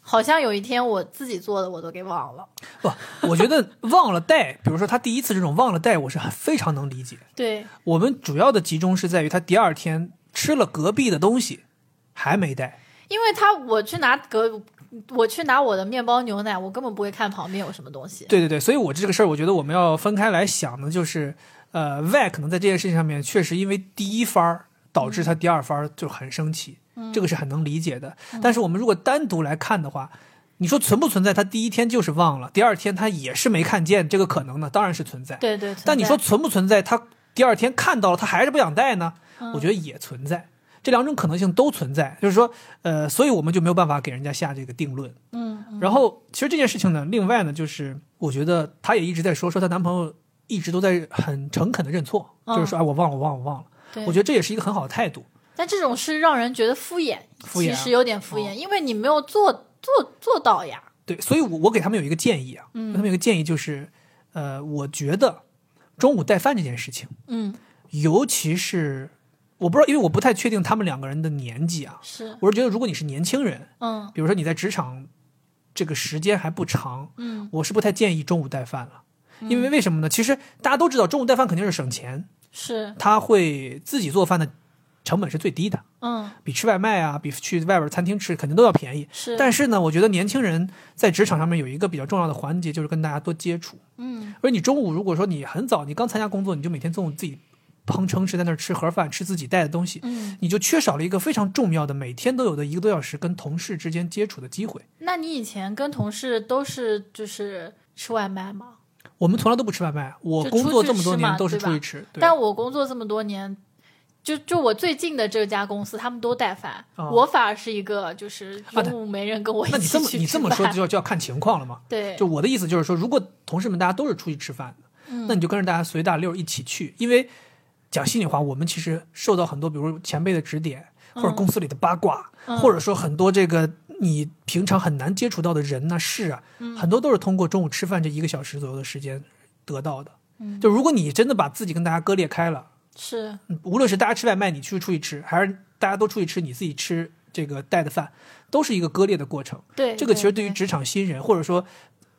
好像有一天我自己做的我都给忘了。不，我觉得 忘了带，比如说他第一次这种忘了带，我是很非常能理解。对，我们主要的集中是在于他第二天吃了隔壁的东西，还没带。因为他我去拿隔，我去拿我的面包牛奶，我根本不会看旁边有什么东西。对对对，所以我这个事儿，我觉得我们要分开来想的，就是，呃外可能在这件事情上面确实因为第一番儿导致他第二番儿就很生气，这个是很能理解的。但是我们如果单独来看的话，你说存不存在他第一天就是忘了，第二天他也是没看见这个可能呢？当然是存在。对对，但你说存不存在？他第二天看到了，他还是不想带呢？我觉得也存在，这两种可能性都存在。就是说，呃，所以我们就没有办法给人家下这个定论。嗯，嗯然后，其实这件事情呢，另外呢，就是我觉得她也一直在说，说她男朋友一直都在很诚恳的认错，嗯就是说，哎，我忘了，我忘了，我忘了。对，我觉得这也是一个很好的态度。但这种是让人觉得敷衍，敷衍啊其实有点敷衍，因为你没有做做做到呀。对，所以我我给他们有一个建议啊，嗯给他们有一个建议就是，呃，我觉得中午带饭这件事情，嗯，尤其是我不知道，因为我不太确定他们两个人的年纪啊，是，我是觉得如果你是年轻人，嗯比如说你在职场这个时间还不长，嗯我是不太建议中午带饭了。因为为什么呢？其实大家都知道，中午带饭肯定是省钱，是，他会自己做饭的成本是最低的，嗯比吃外卖啊，比去外边餐厅吃肯定都要便宜。是，但是呢，我觉得年轻人在职场上面有一个比较重要的环节，就是跟大家多接触。嗯而你中午如果说你很早，你刚参加工作，你就每天中午自己砰撑是在那儿吃盒饭，吃自己带的东西，嗯，你就缺少了一个非常重要的每天都有的一个多小时跟同事之间接触的机会。那你以前跟同事都是就是吃外卖吗？我们从来都不吃外卖，我工作这么多年都是出去吃。对但我工作这么多年，就就我最近的这家公司，他们都带饭，哦我反而是一个就是啊中午没人跟我一那你这么你这么说就要就要看情况了嘛？对，就我的意思就是说，如果同事们大家都是出去吃饭的，嗯那你就跟着大家随大溜一起去，因为讲心里话，我们其实受到很多，比如前辈的指点，或者公司里的八卦，嗯或者说很多这个你平常很难接触到的人呐、事啊，嗯很多都是通过中午吃饭这一个小时左右的时间得到的。嗯就如果你真的把自己跟大家割裂开了，是嗯无论是大家吃外卖，你去出去吃，还是大家都出去吃，你自己吃这个带的饭，都是一个割裂的过程。对这个其实对于职场新人，或者说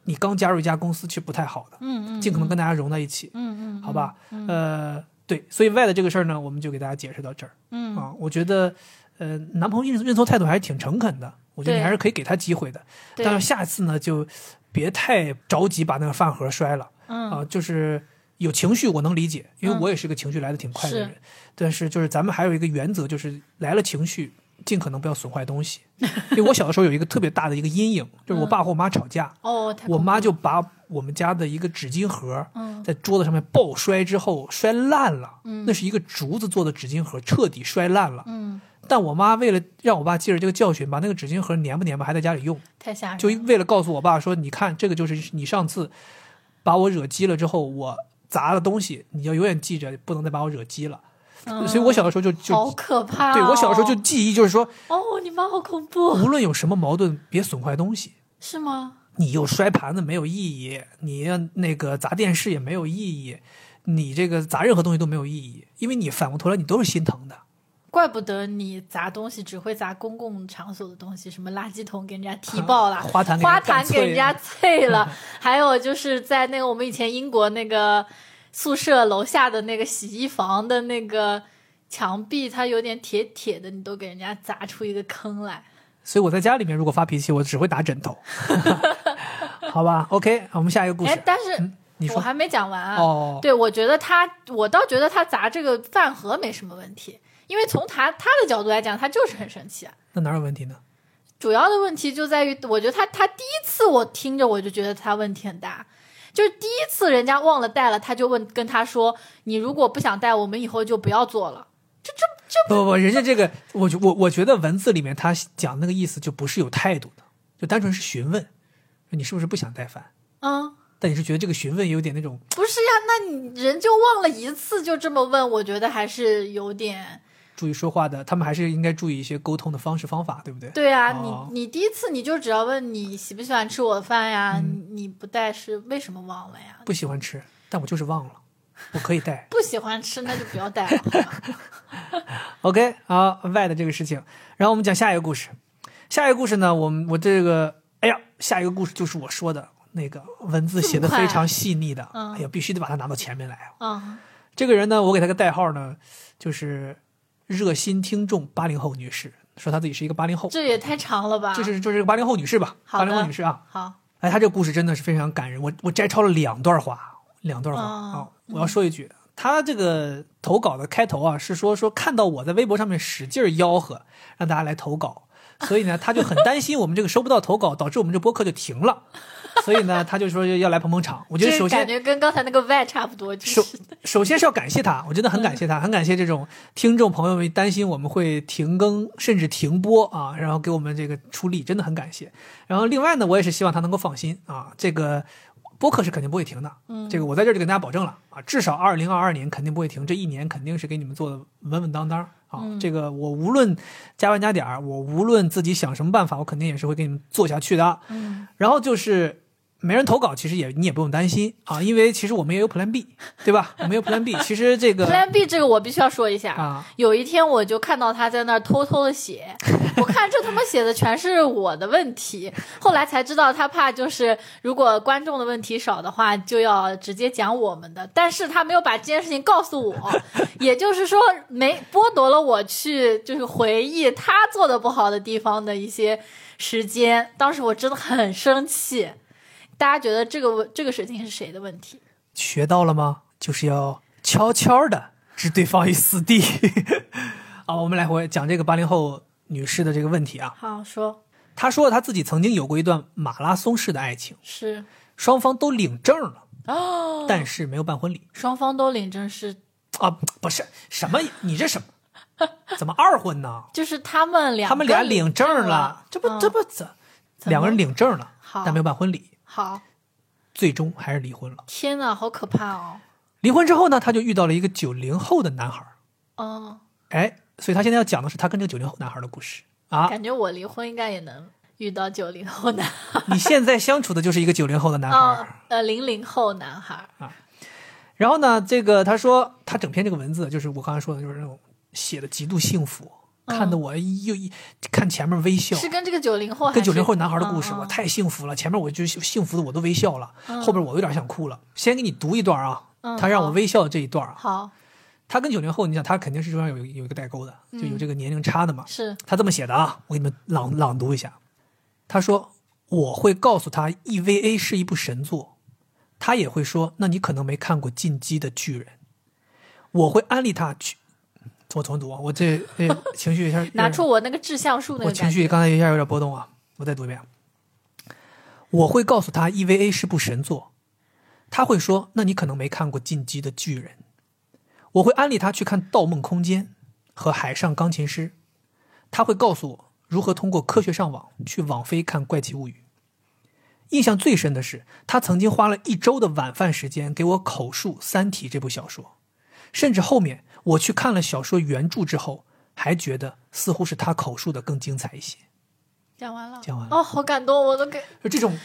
你刚加入一家公司，其实不太好的，嗯嗯尽可能跟大家融在一起，嗯嗯好吧？呃，对，所以外的这个事儿呢，我们就给大家解释到这儿嗯啊。我觉得，呃，男朋友认认错态度还是挺诚恳的，我觉得你还是可以给他机会的。但是下次呢，就别太着急把那个饭盒摔了嗯啊，就是。有情绪我能理解，因为嗯。我也是个情绪来的挺快的是。人，但是就是咱们还有一个原则，就是来了情绪，尽可能不要损坏东西。因为我小的时候有一个特别大的一个阴影，就是我爸和我妈吵架，哦，我妈就把我们家的一个纸巾盒嗯。在桌子上面爆摔之后摔烂了，那是一个竹子做的纸巾盒，彻底摔烂了。嗯。但我妈为了让我爸记着这个教训，把那个纸巾盒粘吧粘吧还在家里用，太吓人，就为了告诉我爸说，你看这个就是你上次把我惹急了之后，我砸了东西，你要永远记着，不能再把我惹急了。嗯所以我小的时候就就好可怕、哦，对我小的时候就记忆就是说，哦，你妈好恐怖，无论有什么矛盾，别损坏东西。是吗？你又摔盘子没有意义，你那个砸电视也没有意义，你这个砸任何东西都没有意义，因为你反过头来你都是心疼的。怪不得你砸东西只会砸公共场所的东西，什么垃圾桶给人家踢爆了，花坛给人花坛给人家碎了，还有就是在那个我们以前英国那个宿舍楼下的那个洗衣房的那个墙壁，它有点铁铁的，你都给人家砸出一个坑来。所以我在家里面如果发脾气，我只会打枕头，好吧？OK，我们下一个故哎事，。但是我还没讲完啊。哦，对，我觉得他，我倒觉得他砸这个饭盒没什么问题，因为从他他的角度来讲，他就是很生气啊。那哪有问题呢？主要的问题就在于，我觉得他他第一次我听着我就觉得他问题很大，就是第一次人家忘了带了，他就问跟他说，你如果不想带，我们以后就不要做了。这这这不不，人家这个，我觉我我觉得文字里面他讲那个意思就不是有态度的，就单纯是询问，你是不是不想带饭？嗯，但你是觉得这个询问有点那种不是呀，那你人就忘了一次就这么问，我觉得还是有点。注意说话的，他们还是应该注意一些沟通的方式方法，对不对？对啊，哦你你第一次你就只要问你喜不喜欢吃我的饭呀，嗯你你不带是为什么忘了呀？不喜欢吃，但我就是忘了，我可以带。不喜欢吃那就不要带了，OK，好外的这个事情，然后我们讲下一个故事。下一个故事呢，我们我这个，哎呀，下一个故事就是我说的那个文字写的非常细腻的，嗯哎呀，必须得把它拿到前面来啊。嗯，这个人呢，我给他个代号呢，就是热心听众八零后女士，说她自己是一个八零后，这也太长了吧？就是就是个八零后女士吧，八零后女士啊。好，哎，她这个故事真的是非常感人，我我摘抄了两段话，两段话。啊、哦我要说一句，她这个投稿的开头啊是说说看到我在微博上面使劲儿吆喝，让大家来投稿，所以呢，他就很担心我们这个收不到投稿，导致我们这播客就停了，所以呢，他就说要来捧捧场。我觉得首先感觉跟刚才那个 Y 差不多，就首是首先是要感谢他，我真的很感谢他，很感谢这种听众朋友们担心我们会停更甚至停播啊，然后给我们这个出力，真的很感谢。然后另外呢，我也是希望他能够放心啊，这个播客是肯定不会停的。嗯，这个我在这儿就跟大家保证了啊，至少二零二二年肯定不会停，这一年肯定是给你们做的稳稳当当啊。这个我无论加班加点儿，我无论自己想什么办法，我肯定也是会给你们做下去的。嗯，然后就是没人投稿，其实也你也不用担心啊，因为其实我们也有 Plan B，对吧？我们有 Plan B，其实这个 Plan B 这个我必须要说一下啊，有一天我就看到他在那儿偷偷的写，我看这他妈写的全是我的问题，后来才知道他怕就是如果观众的问题少的话，就要直接讲我们的，但是他没有把这件事情告诉我，也就是说没剥夺了我去就是回忆他做的不好的地方的一些时间，当时我真的很生气。大家觉得这个问这个事情是谁的问题？学到了吗？就是要悄悄的置对方于死地。好，我们来回讲这个八零后女士的这个问题啊。好说，她说她自己曾经有过一段马拉松式的爱情，是双方都领证了，哦，但是没有办婚礼双方都领证是，啊。不是什么，你这什么？怎么二婚呢？就是他们俩他们俩领领证了了，，这不嗯这不怎两个人领证了，但没有办婚礼，好，最终还是离婚了。天呐，好可怕哦！离婚之后呢，她就遇到了一个九零后的男孩儿，嗯，哎，所以她现在要讲的是她跟这个九零后男孩儿的故事啊。感觉我离婚应该也能遇到九零后男孩你现在相处的就是一个九零后的男孩啊儿。呃，零零后男孩啊，然后呢，这个他说他整篇这个文字就是我刚才说的，就是那种写的极度幸福，看得我又一看前面微笑。是跟这个九零后跟九零后男孩的故事，嗯我太幸福了。前面我就幸福的我都微笑了，后边我有点想哭了。先给你读一段啊，嗯他让我微笑的这一段啊，好他跟九零后，你想他肯定是中间有有一个代沟的，就有这个年龄差的嘛。是他这么写的啊，我给你们朗朗读一下。他说：“我会告诉他 EVA 是一部神作，他也会说，那你可能没看过《进击的巨人》。我会安利他去。”我重读啊，我这这情绪一下 拿出我那个志向树那我情绪刚才一下有点波动啊，我再读一遍。我会告诉他 EVA 是部神作，他会说：“那你可能没看过《进击的巨人》。”我会安利他去看《盗梦空间》和《海上钢琴师》，他会告诉我如何通过科学上网去网飞看《怪奇物语》。印象最深的是，他曾经花了一周的晚饭时间给我口述《三体》这部小说，甚至后面我去看了小说原著之后，还觉得似乎是他口述的更精彩一些。讲完了，讲完了哦，好感动，我都给就这种，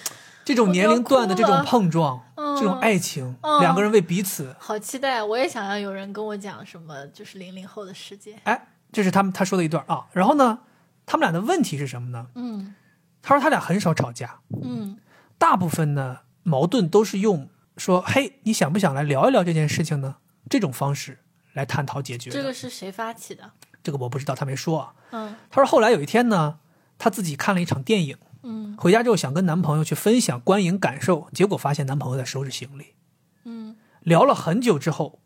这种年龄段的这种碰撞，嗯这种爱情，嗯两个人为彼此，好期待，我也想要有人跟我讲什么，就是零零后的世界。哎，这是他们他说的一段啊。然后呢，他们俩的问题是什么呢？嗯他说他俩很少吵架，嗯大部分呢矛盾都是用说“嘿，你想不想来聊一聊这件事情呢？”这种方式来探讨解决。这个是谁发起的？这个我不知道，他没说啊。嗯他说后来有一天呢，他自己看了一场电影，嗯回家之后想跟男朋友去分享观影感受，结果发现男朋友在收拾行李。嗯聊了很久之后，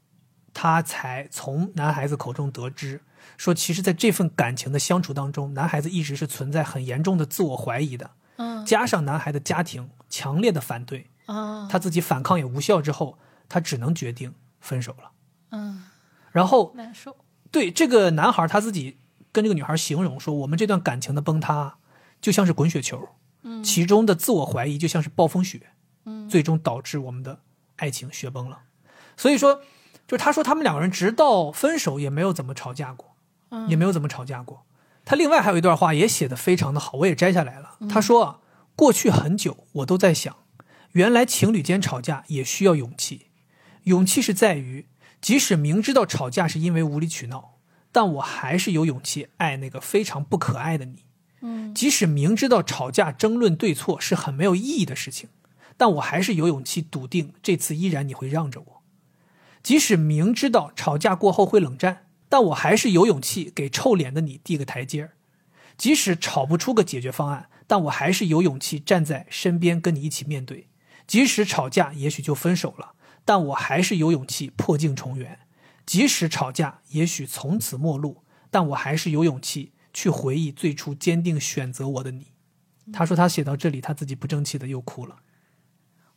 他才从男孩子口中得知，说其实在这份感情的相处当中，男孩子一直是存在很严重的自我怀疑的，嗯加上男孩的家庭强烈的反对，啊他自己反抗也无效之后，他只能决定分手了。嗯，然后难受。对这个男孩他自己跟这个女孩形容说，我们这段感情的崩塌就像是滚雪球，嗯其中的自我怀疑就像是暴风雪，嗯最终导致我们的爱情雪崩了。所以说，就是他说他们两个人直到分手也没有怎么吵架过，嗯也没有怎么吵架过。他另外还有一段话也写得非常的好，我也摘下来了。他说啊，过去很久我都在想，原来情侣间吵架也需要勇气，勇气是在于即使明知道吵架是因为无理取闹，但我还是有勇气爱那个非常不可爱的你。嗯即使明知道吵架争论对错是很没有意义的事情，但我还是有勇气笃定这次依然你会让着我。即使明知道吵架过后会冷战，但我还是有勇气给臭脸的你递个台阶儿。即使吵不出个解决方案，但我还是有勇气站在身边跟你一起面对。即使吵架也许就分手了，但我还是有勇气破镜重圆。即使吵架也许从此陌路，但我还是有勇气去回忆最初坚定选择我的你。他说他写到这里，他自己不争气的又哭了。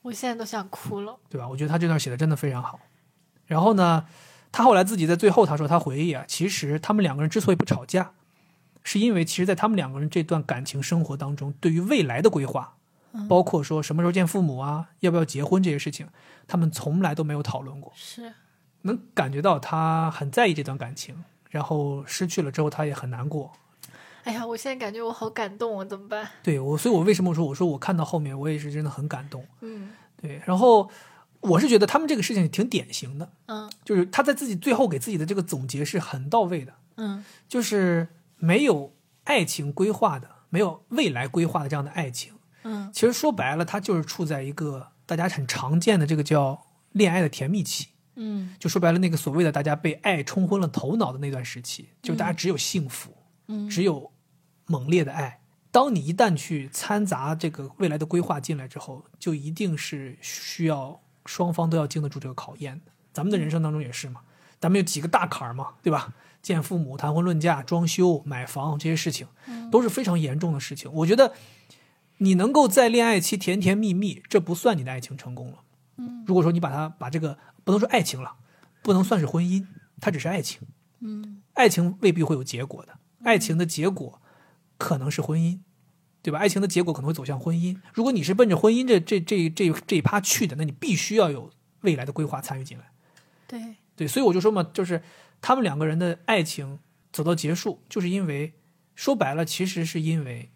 我现在都想哭了。对吧？我觉得他这段写的真的非常好。然后呢，他后来自己在最后他说他回忆啊，其实他们两个人之所以不吵架，是因为其实，在他们两个人这段感情生活当中，对于未来的规划包括说什么时候见父母啊，要不要结婚这些事情，他们从来都没有讨论过。是，能感觉到他很在意这段感情，然后失去了之后他也很难过。哎呀，我现在感觉我好感动啊，怎么办？对我，所以我为什么说我说我看到后面我也是真的很感动。嗯对，然后我是觉得他们这个事情挺典型的，嗯就是他在自己最后给自己的这个总结是很到位的，嗯就是没有爱情规划的，没有未来规划的这样的爱情。嗯其实说白了，他就是处在一个大家很常见的这个叫恋爱的甜蜜期。嗯就说白了，那个所谓的大家被爱冲昏了头脑的那段时期，就大家只有幸福，嗯只有猛烈的爱。当你一旦去掺杂这个未来的规划进来之后，就一定是需要双方都要经得住这个考验的。咱们的人生当中也是嘛，咱们有几个大坎儿嘛，对吧？见父母、谈婚论嫁、装修、买房这些事情，都是非常严重的事情。我觉得你能够在恋爱期甜甜蜜蜜，这不算你的爱情成功了。嗯如果说你把它把这个不能说爱情了，不能算是婚姻，它只是爱情。嗯爱情未必会有结果的，爱情的结果可能是婚姻，对吧？爱情的结果可能会走向婚姻。如果你是奔着婚姻这这这这这一趴去的，那你必须要有未来的规划参与进来。对，对，所以我就说嘛，就是他们两个人的爱情走到结束，就是因为说白了，其实是因为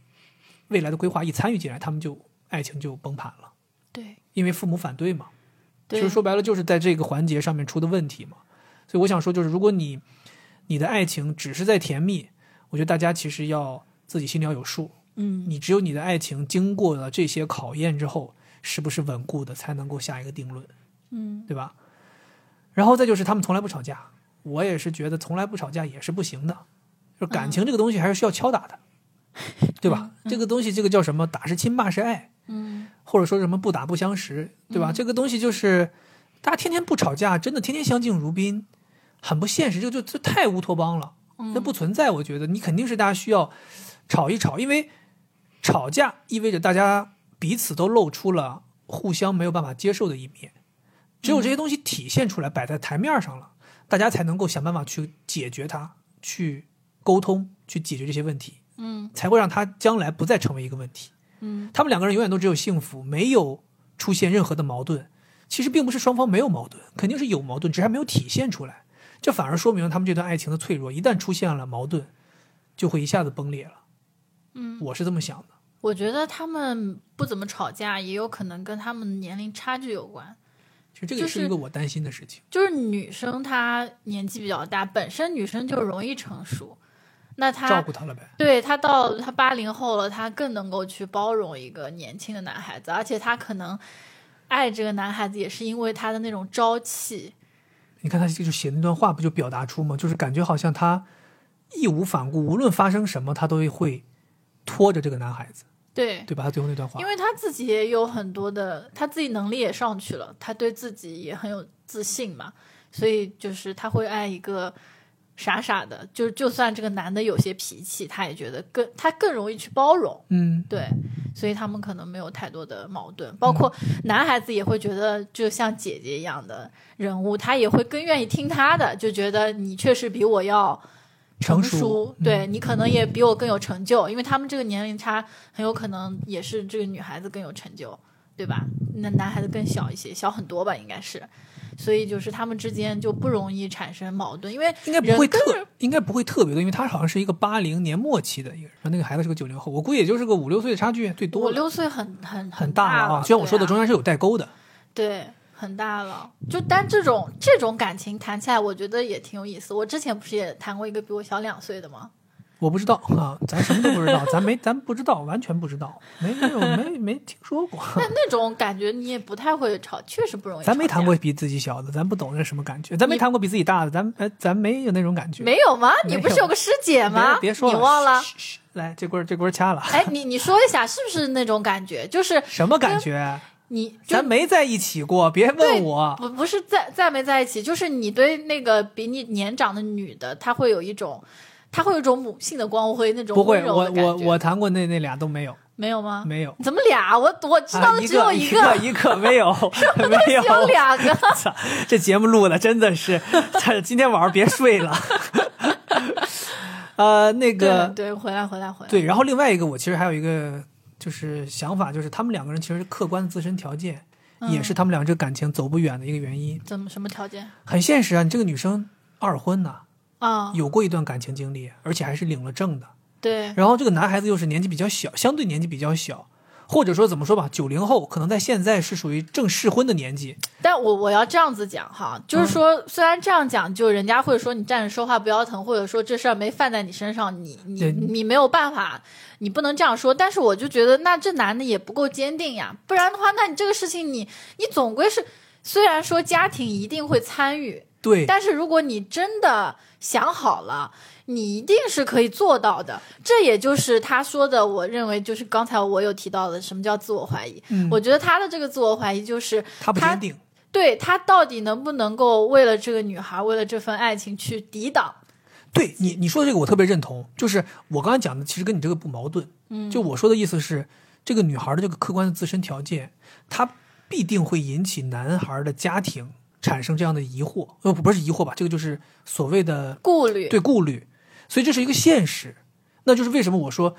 未来的规划一参与进来，他们就爱情就崩盘了，对因为父母反对嘛。其，实说白了，就是在这个环节上面出的问题嘛。所以我想说，就是如果你你的爱情只是在甜蜜，我觉得大家其实要自己心里要有数。嗯你只有你的爱情经过了这些考验之后，是不是稳固的，才能够下一个定论，嗯对吧？然后再就是他们从来不吵架，我也是觉得从来不吵架也是不行的，就感情这个东西还是需要敲打的，对吧？这个东西这个叫什么？打是亲，骂是爱。嗯或者说什么不打不相识，对吧？这个东西就是大家天天不吵架，真的天天相敬如宾，很不现实，这个就就太乌托邦了，那不存在。我觉得你肯定是大家需要吵一吵，因为吵架意味着大家彼此都露出了互相没有办法接受的一面，只有这些东西体现出来，摆在台面上了，大家才能够想办法去解决它，去沟通，去解决这些问题，嗯才会让他将来不再成为一个问题。嗯他们两个人永远都只有幸福，没有出现任何的矛盾。其实并不是双方没有矛盾，肯定是有矛盾，只是还没有体现出来。这反而说明了他们这段爱情的脆弱。一旦出现了矛盾，就会一下子崩裂了。嗯，我是这么想的。我觉得他们不怎么吵架，也有可能跟他们年龄差距有关。其实这个也是是一个我担心的事情。就是女生她年纪比较大，本身女生就容易成熟，那他照顾他了呗。对他到他八零后了，他更能够去包容一个年轻的男孩子，而且他可能爱这个男孩子也是因为他的那种朝气。你看他就是写那段话，不就表达出吗？就是感觉好像他义无反顾，无论发生什么，他都会拖着这个男孩子，对，对吧？他最后那段话，因为他自己也有很多的，他自己能力也上去了，他对自己也很有自信嘛，所以就是他会爱一个傻傻的，就就算这个男的有些脾气，他也觉得更他更容易去包容，嗯，对，所以他们可能没有太多的矛盾，包括男孩子也会觉得，就像姐姐一样的人物，他也会更愿意听他的，就觉得你确实比我要。成熟，熟嗯对你可能也比我更有成就，因为他们这个年龄差，很有可能也是这个女孩子更有成就，对吧？那男孩子更小一些，小很多吧，应该是。所以就是他们之间就不容易产生矛盾，因为应该不会特，应该不会特别多，因为他好像是一个八零年末期的一个人，那个孩子是个九零后，我估计也就是个五六岁的差距，最多五六岁很很很大了啊。就像我说的，中间是有代沟的。对，很大了。就但这种这种感情谈起来，我觉得也挺有意思。我之前不是也谈过一个比我小两岁的吗？我不知道啊，咱什么都不知道，咱没咱不知道，完全不知道，没没有没没听说过，那那种感觉你也不太会吵，确实不容易。咱没谈过比自己小的，咱不懂那什么感觉，咱没谈过比自己大的，咱哎咱没有那种感觉。没有吗？你不是有个师姐吗？别别说你忘了？来，这棍儿这棍儿掐了，哎，你你说一下，是不是那种感觉？就是什么感觉？你咱没在一起过，别问我。不不是在在没在一起，就是你对那个比你年长的女的，她会有一种，她会有一种母性的光辉，那种不会，我我我谈过那那俩都没有，没有吗？没有。怎么俩？我我知道的只有一个，一个没有，没有，有两个。操，这节目录的真的是，这今天晚上别睡了。呃，那个对，回来回来回来。对，然后另外一个，我其实还有一个，就是想法，就是他们两个人其实客观的自身条件，嗯也是他们俩这个感情走不远的一个原因。怎么什么条件很现实啊，你这个女生二婚呐、啊？有过一段感情经历，而且还是领了证的。对，然后这个男孩子又是年纪比较小，相对年纪比较小，或者说怎么说吧，九零后可能在现在是属于正适婚的年纪。但我我要这样子讲哈，就是说，虽然这样讲，就人家会说你站着说话不腰疼，或者说这事儿没犯在你身上，你你你没有办法，你不能这样说。但是我就觉得，那这男的也不够坚定呀，不然的话，那你这个事情你你总归是，虽然说家庭一定会参与，对，但是如果你真的想好了，你一定是可以做到的。这也就是他说的，我认为就是刚才我有提到的，什么叫自我怀疑？嗯我觉得他的这个自我怀疑就是他他不坚定。对他到底能不能够为了这个女孩，为了这份爱情去抵挡？对你你说的这个我特别认同，就是我刚才讲的，其实跟你这个不矛盾。嗯，就我说的意思是，这个女孩的这个客观的自身条件，她必定会引起男孩的家庭产生这样的疑惑，呃，不是疑惑吧，这个就是所谓的顾虑，对顾虑，所以这是一个现实。那就是为什么我说，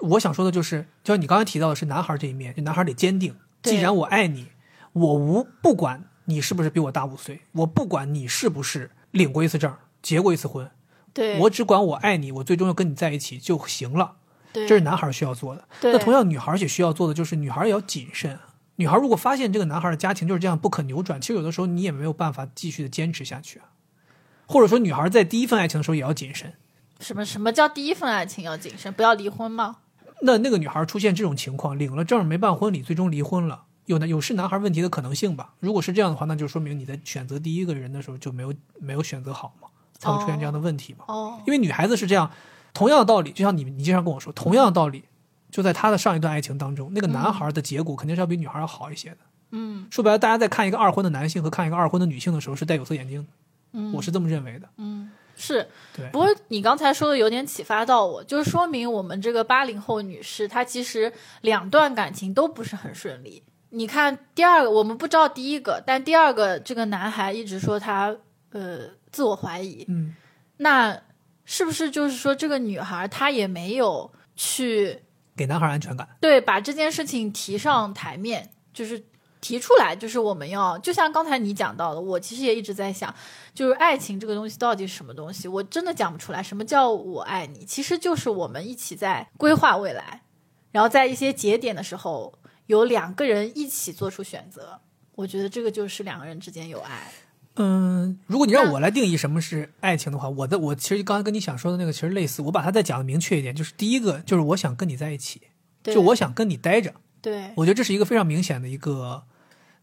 我想说的就是，就像你刚才提到的是男孩这一面，就男孩得坚定。既然我爱你，我无不管你是不是比我大五岁，我不管你是不是领过一次证、结过一次婚，对，我只管我爱你，我最终要跟你在一起就行了。对这是男孩需要做的。对那同样，女孩也需要做的就是，女孩也要谨慎。女孩如果发现这个男孩的家庭就是这样不可扭转，其实有的时候你也没有办法继续的坚持下去啊。或者说，女孩在第一份爱情的时候也要谨慎。什么什么叫第一份爱情要谨慎，不要离婚吗？那那个女孩出现这种情况，领了证没办婚礼，最终离婚了，有呢有是男孩问题的可能性吧？如果是这样的话，那就说明你在选择第一个人的时候就没有没有选择好嘛，才会出现这样的问题嘛。哦，因为女孩子是这样，同样的道理，就像你你经常跟我说，同样的道理，就在他的上一段爱情当中，那个男孩的结果肯定是要比女孩要好一些的。嗯说白了，大家在看一个二婚的男性和看一个二婚的女性的时候是戴有色眼镜的，嗯，我是这么认为的。嗯是。对不，过你刚才说的有点启发到我，就是说明我们这个八零后女士，她其实两段感情都不是很顺利。你看第二个，我们不知道第一个，但第二个这个男孩一直说他呃自我怀疑，嗯，那是不是就是说这个女孩她也没有去给男孩安全感。对把这件事情提上台面，就是提出来，就是我们要就像刚才你讲到的，我其实也一直在想，就是爱情这个东西到底是什么东西，我真的讲不出来。什么叫我爱你？其实就是我们一起在规划未来，然后在一些节点的时候，有两个人一起做出选择。我觉得这个就是两个人之间有爱。嗯，如果你让我来定义什么是爱情的话，我的我其实刚才跟你想说的那个其实类似，我把它再讲的明确一点，就是第一个就是我想跟你在一起，对就我想跟你待着。对我觉得这是一个非常明显的一个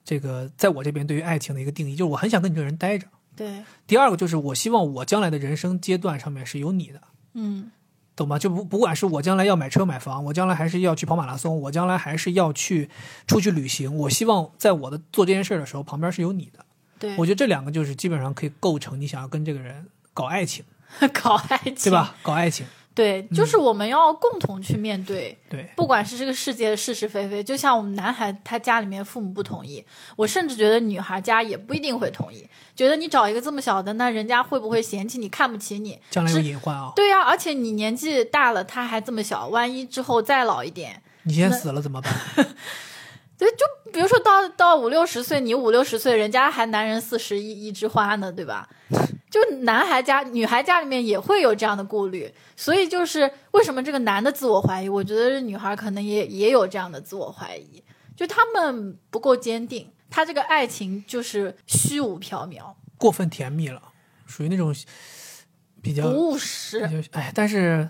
这个在我这边对于爱情的一个定义，就是我很想跟你这个人待着。对，第二个就是我希望我将来的人生阶段上面是有你的，嗯懂吗？就不不管是我将来要买车买房，我将来还是要去跑马拉松，我将来还是要去出去旅行，我希望在我的做这件事儿的时候，旁边是有你的。对，我觉得这两个就是基本上可以构成你想要跟这个人搞爱情，搞爱情，对？吧？搞爱情，对，就是我们要共同去面对。对，不管是这个世界的是是非非，就像我们男孩他家里面父母不同意，我甚至觉得女孩家也不一定会同意，觉得你找一个这么小的，那人家会不会嫌弃你、看不起你？将来有是隐患啊！对呀、而且你年纪大了，他还这么小，万一之后再老一点，你先死了怎么办？对，就比如说到到五六十岁，你五六十岁，人家还男人四十一一枝花呢，对吧？就男孩家、女孩家里面也会有这样的顾虑，所以就是为什么这个男的自我怀疑，我觉得女孩可能也也有这样的自我怀疑，就他们不够坚定，他这个爱情就是虚无缥缈、过分甜蜜了，属于那种比较不务实。哎，但是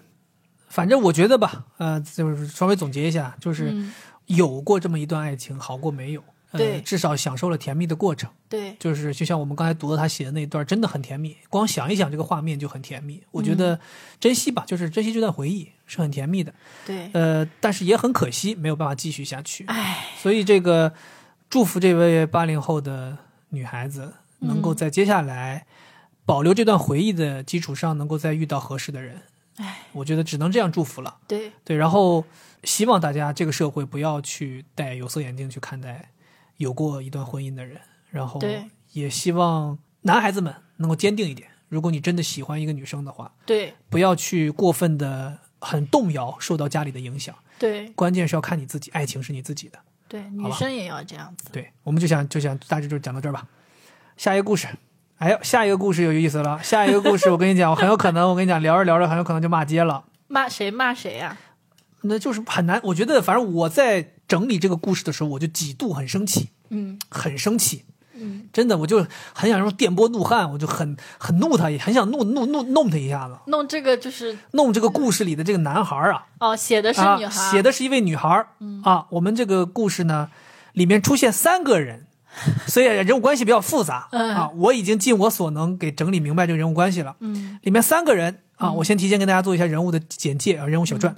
反正我觉得吧，呃，就是稍微总结一下，就是嗯，有过这么一段爱情，好过没有。呃对至少享受了甜蜜的过程。对，就是就像我们刚才读的他写的那一段，真的很甜蜜，光想一想这个画面就很甜蜜。我觉得珍惜吧，就是珍惜这段回忆是很甜蜜的。对，呃，但是也很可惜，没有办法继续下去。哎，所以这个祝福这位八零后的女孩子，能够在接下来保留这段回忆的基础上，能够再遇到合适的人。唉，我觉得只能这样祝福了。对，对，然后希望大家这个社会不要去戴有色眼镜去看待有过一段婚姻的人，然后也希望男孩子们能够坚定一点。如果你真的喜欢一个女生的话，对，不要去过分的很动摇，受到家里的影响。对关键是要看你自己，爱情是你自己的。对，女生也要这样子。对，我们就想就想大致就讲到这儿吧。下一个故事，哎呦，下一个故事有意思了。下一个故事，我跟你讲，我很有可能，我跟你讲，聊着聊着，很有可能就骂街了。骂谁骂谁呀、那就是很难。我觉得，反正我在整理这个故事的时候，我就几度很生气，嗯很生气。嗯，真的，我就很想用电波怒汉，我就很很怒他，也很想怒怒怒弄他一下子，弄这个就是弄这个故事里的这个男孩啊，哦，写的是啊女孩，嗯写的是一位女孩嗯、啊。我们这个故事呢，里面出现三个人，所以人物关系比较复杂、嗯啊。我已经尽我所能给整理明白这个人物关系了。嗯里面三个人啊，我先提前跟大家做一下人物的简介啊，人物小嗯传。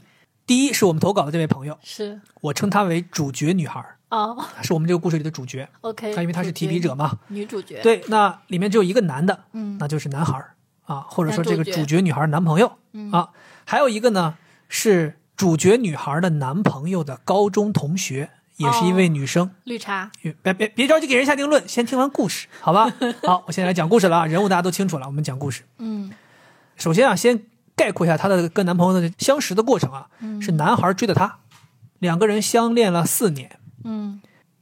第一是我们投稿的这位朋友，是。我称她为主角女孩儿，哦。是我们这个故事里的主角。，OK，她因为她是提笔者嘛，女主角，对，那里面只有一个男的，嗯。那就是男孩儿啊，或者说这个主角。女孩儿男朋友、嗯。啊，还有一个呢是主角女孩儿的男朋友的高中同学，也是一位女生。绿茶，别别别着急给人下定论，先听完故事，好吧？好，我现在来讲故事了啊，人物大家都清楚了，我们讲故事。嗯。首先啊，先概括一下她的跟男朋友的相识的过程啊，嗯。是男孩追的她，两个人相恋了四年，嗯，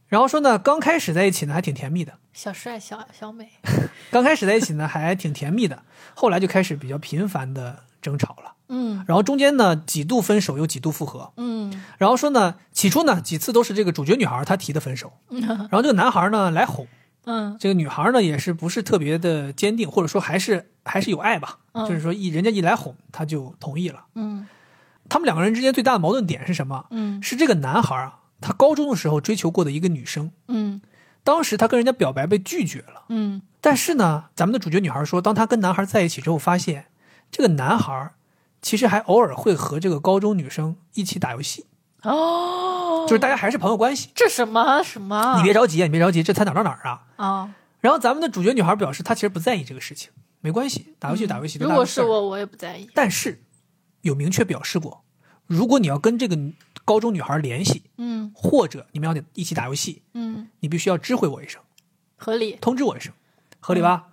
然后说呢，刚开始在一起呢还挺甜蜜的，小帅小小美，刚开始在一起呢还挺甜蜜的，后来就开始比较频繁的争吵了，嗯。然后中间呢几度分手又几度复合，嗯。然后说呢起初呢几次都是这个主角女孩她提的分手，然后这个男孩呢来哄，嗯这个女孩呢也是不是特别的坚定，或者说还是还是有爱吧，嗯就是说一人家一来哄她就同意了。嗯他们两个人之间最大的矛盾点是什么？嗯是这个男孩啊，他高中的时候追求过的一个女生，嗯当时他跟人家表白被拒绝了。嗯但是呢，咱们的主角女孩说，当她跟男孩在一起之后，发现这个男孩其实还偶尔会和这个高中女生一起打游戏，哦，就是大家还是朋友关系。这什么什么？你别着急，你别着急，这才哪儿到哪儿啊？啊！然后咱们的主角女孩表示，她其实不在意这个事情，没关系，打游戏打游戏。嗯如果是，我，我也不在意。但是有明确表示过，如果你要跟这个高中女孩联系，嗯或者你们要一起打游戏，嗯，你必须要知会我一声，合理。通知我一声，合理吧？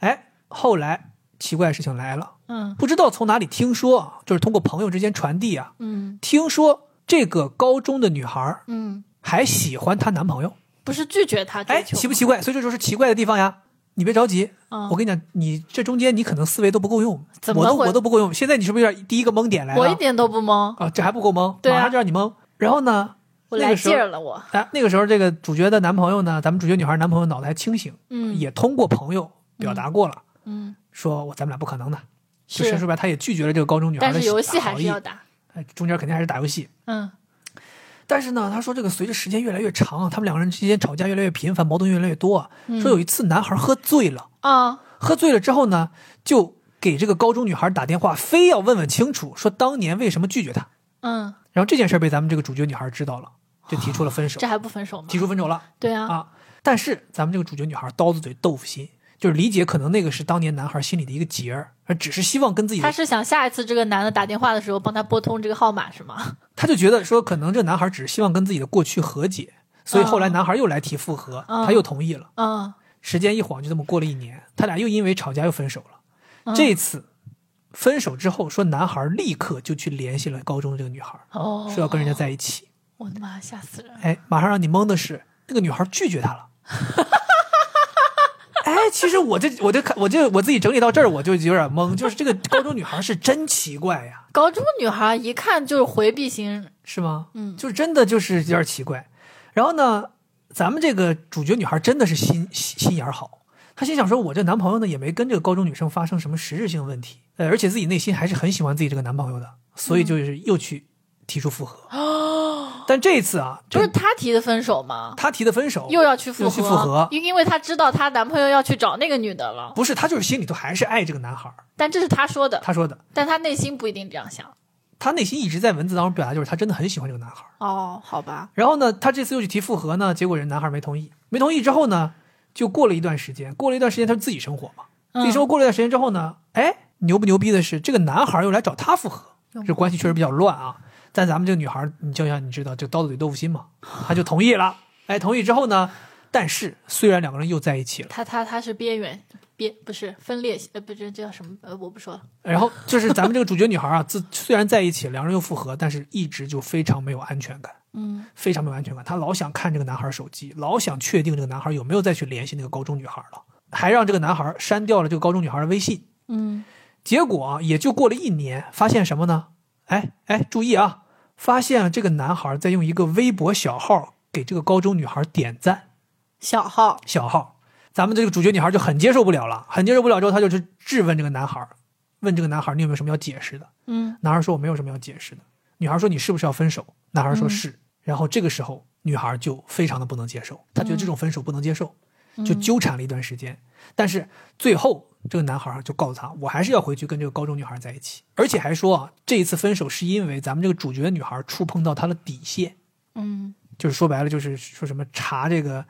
哎，后来奇怪的事情来了。嗯不知道从哪里听说啊，就是通过朋友之间传递啊，嗯听说这个高中的女孩嗯，还喜欢她男朋友，不是拒绝他哎，奇不奇怪？所以这就是奇怪的地方呀。你别着急，嗯我跟你讲，你这中间你可能思维都不够用，我都怎么会我都不够用。现在你是不是有点第一个懵点来了？我一点都不懵，啊，这还不够懵，对啊马上就让你懵。然后呢，我来个时候劲儿了，我。哎，那个时候这个主角的男朋友呢，咱们主角女孩男朋友脑袋还清醒，嗯也通过朋友表达过了，嗯，说我咱们俩不可能的。就是说白，他也拒绝了这个高中女孩但的是游戏还是要打。哎，中间肯定还是打游戏。嗯但是呢，他说这个随着时间越来越长啊，他们两个人之间吵架越来越频繁，矛盾越来越多啊。说有一次男孩喝醉了，啊喝醉了之后呢，就给这个高中女孩打电话，非要问问清楚，说当年为什么拒绝他。嗯，然后这件事被咱们这个主角女孩知道了，就提出了分手这，还不分手吗？提出分手了对啊，啊。但是咱们这个主角女孩刀子嘴豆腐心，就是理解可能那个是当年男孩心里的一个结儿，而只是希望跟自己的他是想下一次这个男的打电话的时候帮他拨通这个号码是吗？他就觉得说，可能这男孩只是希望跟自己的过去和解，所以后来嗯男孩又来提复合，嗯他又同意了。嗯时间一晃，就这么过了一年，他俩又因为吵架又分手了。嗯这次分手之后，说男孩立刻就去联系了高中的这个女孩，哦，说要跟人家在一起。我的妈，吓死人！哎，马上让你懵的是，那个女孩拒绝他了。哎，其实我这我这看我就我自己整理到这儿，我就有点懵，就是这个高中女孩是真奇怪呀。高中女孩一看就是回避型，是吗？嗯就是真的就是有点奇怪。然后呢，咱们这个主角女孩真的是心心心眼好，她心想说，我这男朋友呢也没跟这个高中女生发生什么实质性问题，呃，而且自己内心还是很喜欢自己这个男朋友的，所以就是又去提出复合。但这一次啊，不是这她提的分手吗？她提的分手，又要去复又合，去复合因因为她知道她男朋友要去找那个女的了，不是她就是心里头还是爱这个男孩儿。但这是她说的，她说的，但她内心不一定这样想。她内心一直在文字当中表达，就是她真的很喜欢这个男孩儿。哦，好吧，然后呢，她这次又去提复合呢，结果人男孩没同意。没同意之后呢，就过了一段时间，过了一段时间，她就自己生活嘛。自己生活过了一段时间之后呢，哎，牛不牛逼的是，这个男孩又来找她复合，这关系确实比较乱啊。但咱们这个女孩，你就像你知道，就刀子嘴豆腐心嘛，她就同意了。哎，同意之后呢，但是虽然两个人又在一起了，他他他是边缘边不是分裂呃不是这叫什么呃我不说了，然后就是咱们这个主角女孩啊，自虽然在一起，两人又复合，但是一直就非常没有安全感，嗯非常没有安全感。她老想看这个男孩手机，老想确定这个男孩有没有再去联系那个高中女孩了，还让这个男孩删掉了这个高中女孩的微信。嗯结果啊，也就过了一年，发现什么呢？哎哎，注意啊，发现了这个男孩在用一个微博小号给这个高中女孩点赞。小号小号，咱们这个主角女孩就很接受不了了，很接受不了之后，她就去质问这个男孩，问这个男孩你有没有什么要解释的？嗯男孩说我没有什么要解释的。女孩说你是不是要分手？男孩说嗯是。然后这个时候，女孩就非常的不能接受，她觉得这种分手不能接受，嗯就纠缠了一段时间。但是最后，这个男孩就告诉他，我还是要回去跟这个高中女孩在一起，而且还说啊，这一次分手是因为咱们这个主角女孩触碰到他的底线。嗯就是说白了，就是说什么查这个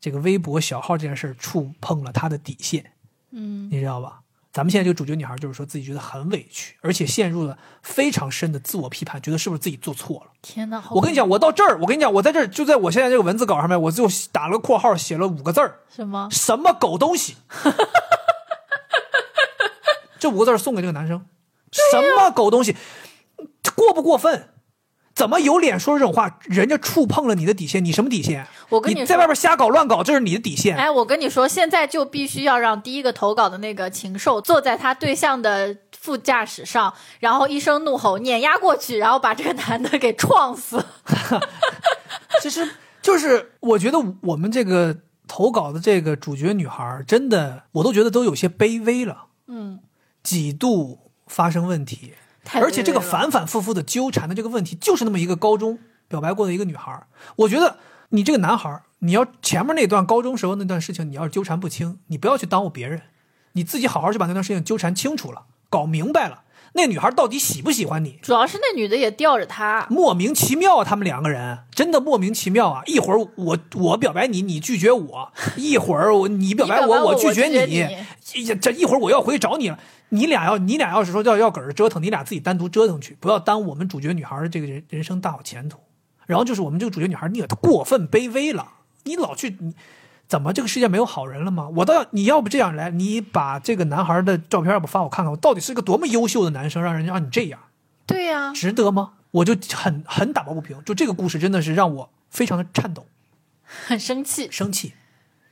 这个微博小号这件事儿触碰了他的底线，嗯你知道吧？咱们现在这个主角女孩就是说自己觉得很委屈，而且陷入了非常深的自我批判，觉得是不是自己做错了？天哪，我跟你讲，我到这儿，我跟你讲，我在这儿就在我现在这个文字稿上面，我就打了个括号，写了五个字儿：什么？什么狗东西？这五个字儿送给这个男生，什么狗东西？过不过分？怎么有脸说这种话？人家触碰了你的底线，你什么底线？我跟你你在外边瞎搞乱搞，这是你的底线。哎，我跟你说，现在就必须要让第一个投稿的那个禽兽坐在他对象的副驾驶上，然后一声怒吼碾压过去，然后把这个男的给撞死。其实就是我觉得我们这个投稿的这个主角女孩，真的我都觉得都有些卑微了，嗯，几度发生问题，太而且这个反反复复的纠缠的这个问题，就是那么一个高中表白过的一个女孩。我觉得你这个男孩，你要前面那段高中时候那段事情，你要是纠缠不清，你不要去耽误别人，你自己好好去把那段事情纠缠清楚了，搞明白了，那女孩到底喜不喜欢你？主要是那女的也吊着他。莫名其妙啊，他们两个人真的莫名其妙啊！一会儿我我表白你，你拒绝我；一会儿我你表白我我拒绝你。这一会儿我要回去找你了。你俩要你俩要是说要要搁这折腾，你俩自己单独折腾去，不要耽误我们主角女孩的这个人人生大好前途。然后就是我们这个主角女孩，你也过分卑微了，你老去你。怎么这个世界没有好人了吗？我倒要你要不这样来，你把这个男孩的照片要不发我看看，我到底是个多么优秀的男生，让人家让你这样。对呀、值得吗？我就很很打抱不平。就这个故事真的是让我非常的颤抖、很生气。生气，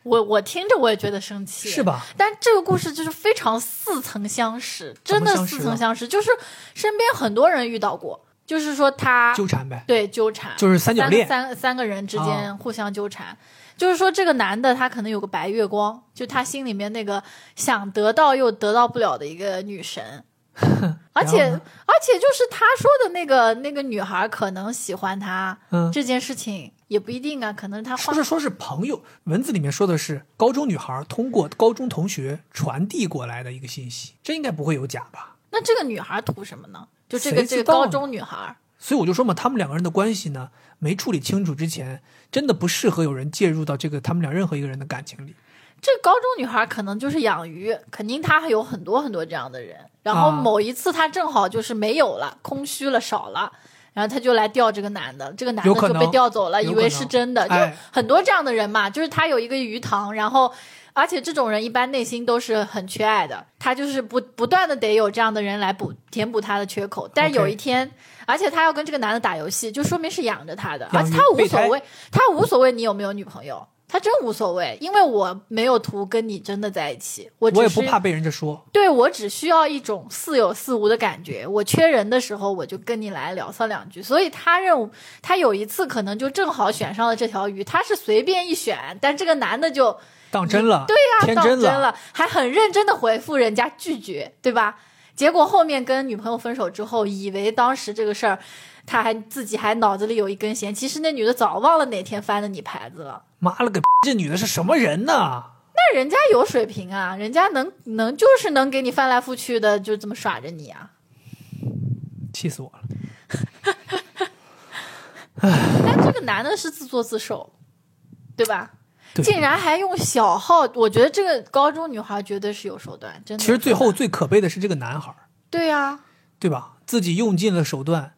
我我听着我也觉得生气，是吧？但这个故事就是非常似曾相识，真的似曾相识，就是身边很多人遇到过，就是说他纠缠呗。对纠缠，就是三角恋三三个人之啊间互相纠缠。就是说，这个男的他可能有个白月光，就他心里面那个想得到又得到不了的一个女神，而且而且就是他说的那个那个女孩可能喜欢他，嗯这件事情也不一定啊，可能他换说是说是朋友，文字里面说的是高中女孩通过高中同学传递过来的一个信息，这应该不会有假吧？那这个女孩图什么呢？就这个这个高中女孩，所以我就说嘛，他们两个人的关系呢，没处理清楚之前，真的不适合有人介入到这个他们俩任何一个人的感情里。这高中女孩可能就是养鱼，肯定她还有很多很多这样的人。然后啊某一次她正好就是没有了，空虚了，少了。然后她就来钓这个男的，这个男的就被钓走了，以为是真的。就哎很多这样的人嘛，就是他有一个鱼塘，然后而且这种人一般内心都是很缺爱的，他就是不不断的得有这样的人来补填补他的缺口。但是有一天，而且他要跟这个男的打游戏，就说明是养着他的，而且他无所谓，他无所谓你有没有女朋友。他真无所谓，因为我没有图跟你真的在一起，我我也不怕被人家说，对我只需要一种似有似无的感觉。我缺人的时候，我就跟你来聊骚两句。所以他认为他有一次可能就正好选上了这条鱼，他是随便一选，但这个男的就当真了，对呀、当真了，还很认真的回复人家拒绝，对吧？结果后面跟女朋友分手之后，以为当时这个事儿，他还自己还脑子里有一根弦，其实那女的早忘了哪天翻的你牌子了。妈了个，这女的是什么人呢？那人家有水平啊，人家能能就是能给你翻来覆去的，就这么耍着你啊。气死我了！但这个男的是自作自受，对吧？对竟然还用小号，我觉得这个高中女孩绝对是有手段，真的。其实最后最可悲的是这个男孩儿，对啊，对吧？自己用尽了手段，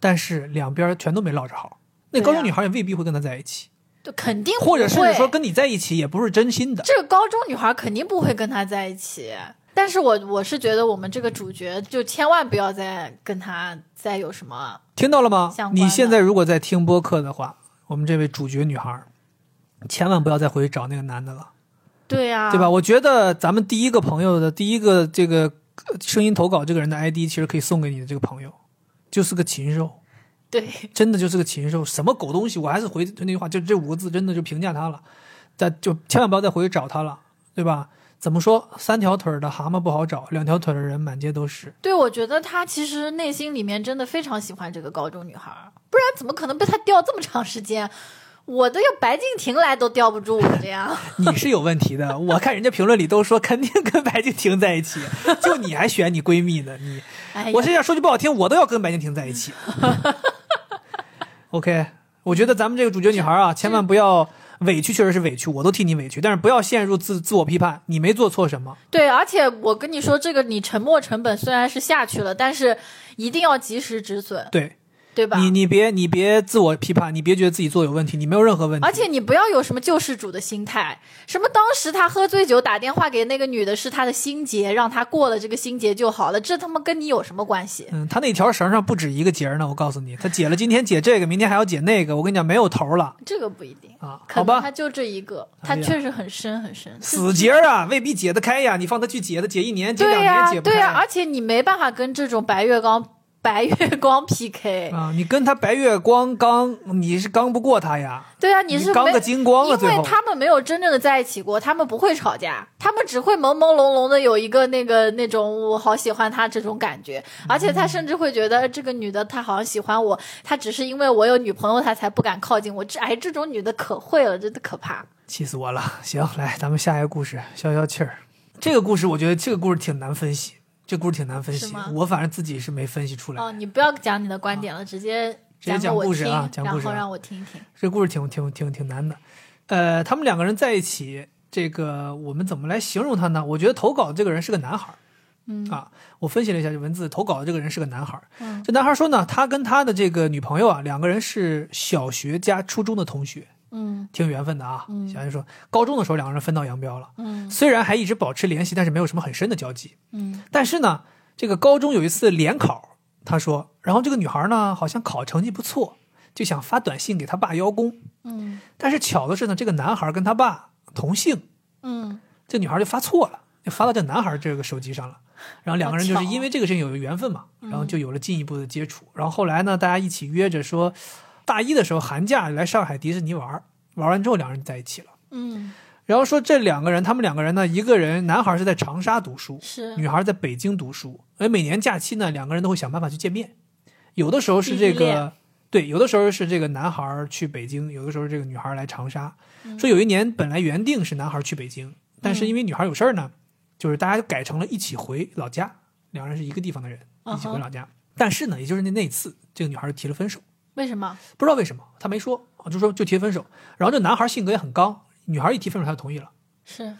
但是两边全都没落着好。那高中女孩也未必会跟他在一起。就肯定不或者甚至说跟你在一起也不是真心的。这个高中女孩肯定不会跟他在一起。但是我我是觉得我们这个主角就千万不要再跟他再有什么听到了吗你现在如果在听播客的话，我们这位主角女孩，千万不要再回去找那个男的了，对呀、对吧？？我觉得咱们第一个朋友的第一个这个呃声音投稿这个人的 ID，其实可以送给你的这个朋友，就是个禽兽，对，真的就是个禽兽，什么狗东西！我还是回那句话，就这五个字，真的就评价他了。但就千万不要再回去找他了，对吧？怎么说？三条腿的蛤蟆不好找，两条腿的人满街都是。对，我觉得他其实内心里面真的非常喜欢这个高中女孩，不然怎么可能被他吊这么长时间？我都要白敬亭来都吊不住我这样。你是有问题的，我看人家评论里都说肯定跟白敬亭在一起，就你还选你闺蜜呢？你，我现在说句不好听，我都要跟白敬亭在一起。OK，我觉得咱们这个主角女孩啊，千万不要委屈，确实是委屈，我都替你委屈，但是不要陷入自自我批判，你没做错什么。对，而且我跟你说，这个你沉没成本虽然是下去了，但是一定要及时止损，对对吧？你，你别你别自我批判，你别觉得自己做有问题，你没有任何问题。而且你不要有什么救世主的心态，什么当时他喝醉酒打电话给那个女的是他的心结，让他过了这个心结就好了，这他妈跟你有什么关系？嗯，他那条绳上不止一个结呢，我告诉你，他解了今天解这个，明天还要解那个，我跟你讲没有头了这个不一定啊。好吧，他就这一个，他确实很深很深。死结啊，未必解得开呀。你放他去解，他解一年、解两年解不开。对呀、而且你没办法跟这种白月光白月光 PK。啊，你跟他白月光刚，你是刚不过他呀。对啊，你是你刚个精光了因最他们没有真正的在一起过，他们不会吵架，他们只会朦朦胧胧的有一个那个那种我好喜欢他这种感觉，而且他甚至会觉得这个女的她好像喜欢我，她只是因为我有女朋友，她才不敢靠近我。这哎，这种女的可会了，真的可怕。气死我了！行，来，咱们下一个故事，消消气儿。这个故事我觉得这个故事挺难分析，这故事挺难分析。我反正自己是没分析出来。哦，你不要讲你的观点了，直接直接讲故事啊讲故事啊然后让我听听。这故事挺挺挺挺难的。呃，他们两个人在一起，这个我们怎么来形容他呢？我觉得投稿的这个人是个男孩儿。嗯啊，我分析了一下这文字，投稿的这个人是个男孩这男孩说呢，他跟他的这个女朋友啊，两个人是小学加初中的同学，嗯挺有缘分的啊。嗯小学说，高中的时候两个人分道扬镳了，嗯虽然还一直保持联系，但是没有什么很深的交集。嗯但是呢，这个高中有一次联考，他说，然后这个女孩呢好像考成绩不错，就想发短信给他爸邀功。嗯但是巧的是呢，这个男孩跟他爸同姓，嗯这女孩就发错了，就发到这男孩这个手机上了。然后两个人就是因为这个事情有缘分嘛，然后就有了进一步的接触。然后后来呢，大家一起约着说，大一的时候寒假来上海迪士尼玩儿，玩完之后两人在一起了。嗯，然后说这两个人，他们两个人呢，一个人男孩是在长沙读书，是女孩在北京读书，而每年假期呢，两个人都会想办法去见面。有的时候是这个，对，有的时候是这个男孩去北京，有的时候这个女孩来长沙。嗯说有一年本来原定是男孩去北京，但是因为女孩有事儿呢，就是大家就改成了一起回老家，两人是一个地方的人，一起回老家。但是呢，也就是那那次，这个女孩提了分手，为什么？不知道为什么，他没说，啊就说就提分手。然后这男孩性格也很刚，女孩一提分手他就同意了。是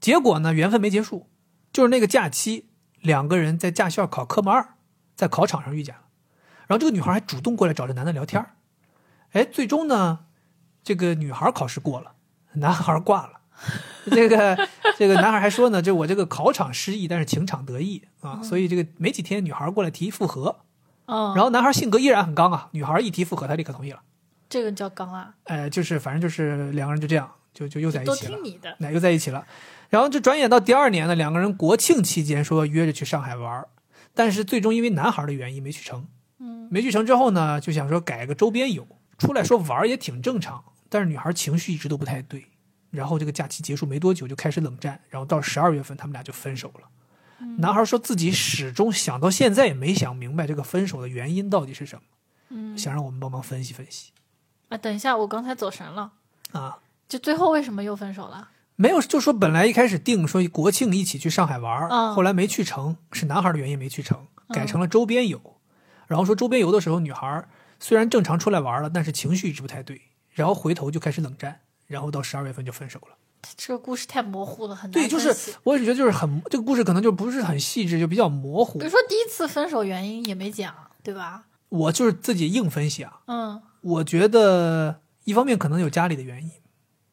结果呢，缘分没结束，就是那个假期，两个人在驾校考科目二，在考场上遇见了，然后这个女孩还主动过来找这男的聊天儿哎，最终呢，这个女孩考试过了，男孩挂了。这个这个男孩还说呢，就我这个考场失意，但是情场得意啊，所以这个没几天，女孩过来提复合，嗯，然后男孩性格依然很刚啊，女孩一提复合，他立刻同意了。这个叫刚啊，呃，就是反正就是两个人就这样，就就又在一起了听。你的。那又在一起了。然后就转眼到第二年呢，两个人国庆期间说约着去上海玩，但是最终因为男孩的原因没去成。嗯，没去成之后呢，就想说改个周边游，出来说玩也挺正常。但是女孩情绪一直都不太对，然后这个假期结束没多久就开始冷战，然后到十二月份他们俩就分手了。男孩说自己始终想到现在也没想明白这个分手的原因到底是什么，嗯想让我们帮忙分析分析啊，等一下，我刚才走神了，啊。就最后为什么又分手了？没有，就说本来一开始定说国庆一起去上海玩，嗯后来没去成，是男孩的原因没去成，改成了周边游。然后说周边游的时候，女孩虽然正常出来玩了，但是情绪一直不太对，然后回头就开始冷战，然后到十二月份就分手了。这个故事太模糊了，很难对，就是我也觉得就是很这个故事可能就不是很细致，就比较模糊比如。说第一次分手原因也没讲，对吧？我就是自己硬分析啊，嗯我觉得一方面可能有家里的原因，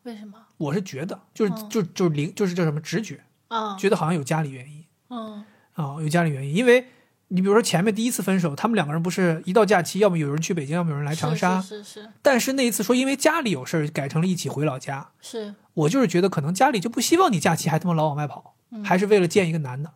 为什么？我是觉得就是、嗯就就是灵就是叫什么直觉，啊，觉得好像有家里原因嗯啊、有家里原因，因为你比如说前面第一次分手，他们两个人不是一到假期，要么有人去北京，要么有人来长沙，是是是但是那一次说因为家里有事儿，改成了一起回老家。是，我就是觉得可能家里就不希望你假期还他妈老往外跑，还是为了见一个男的。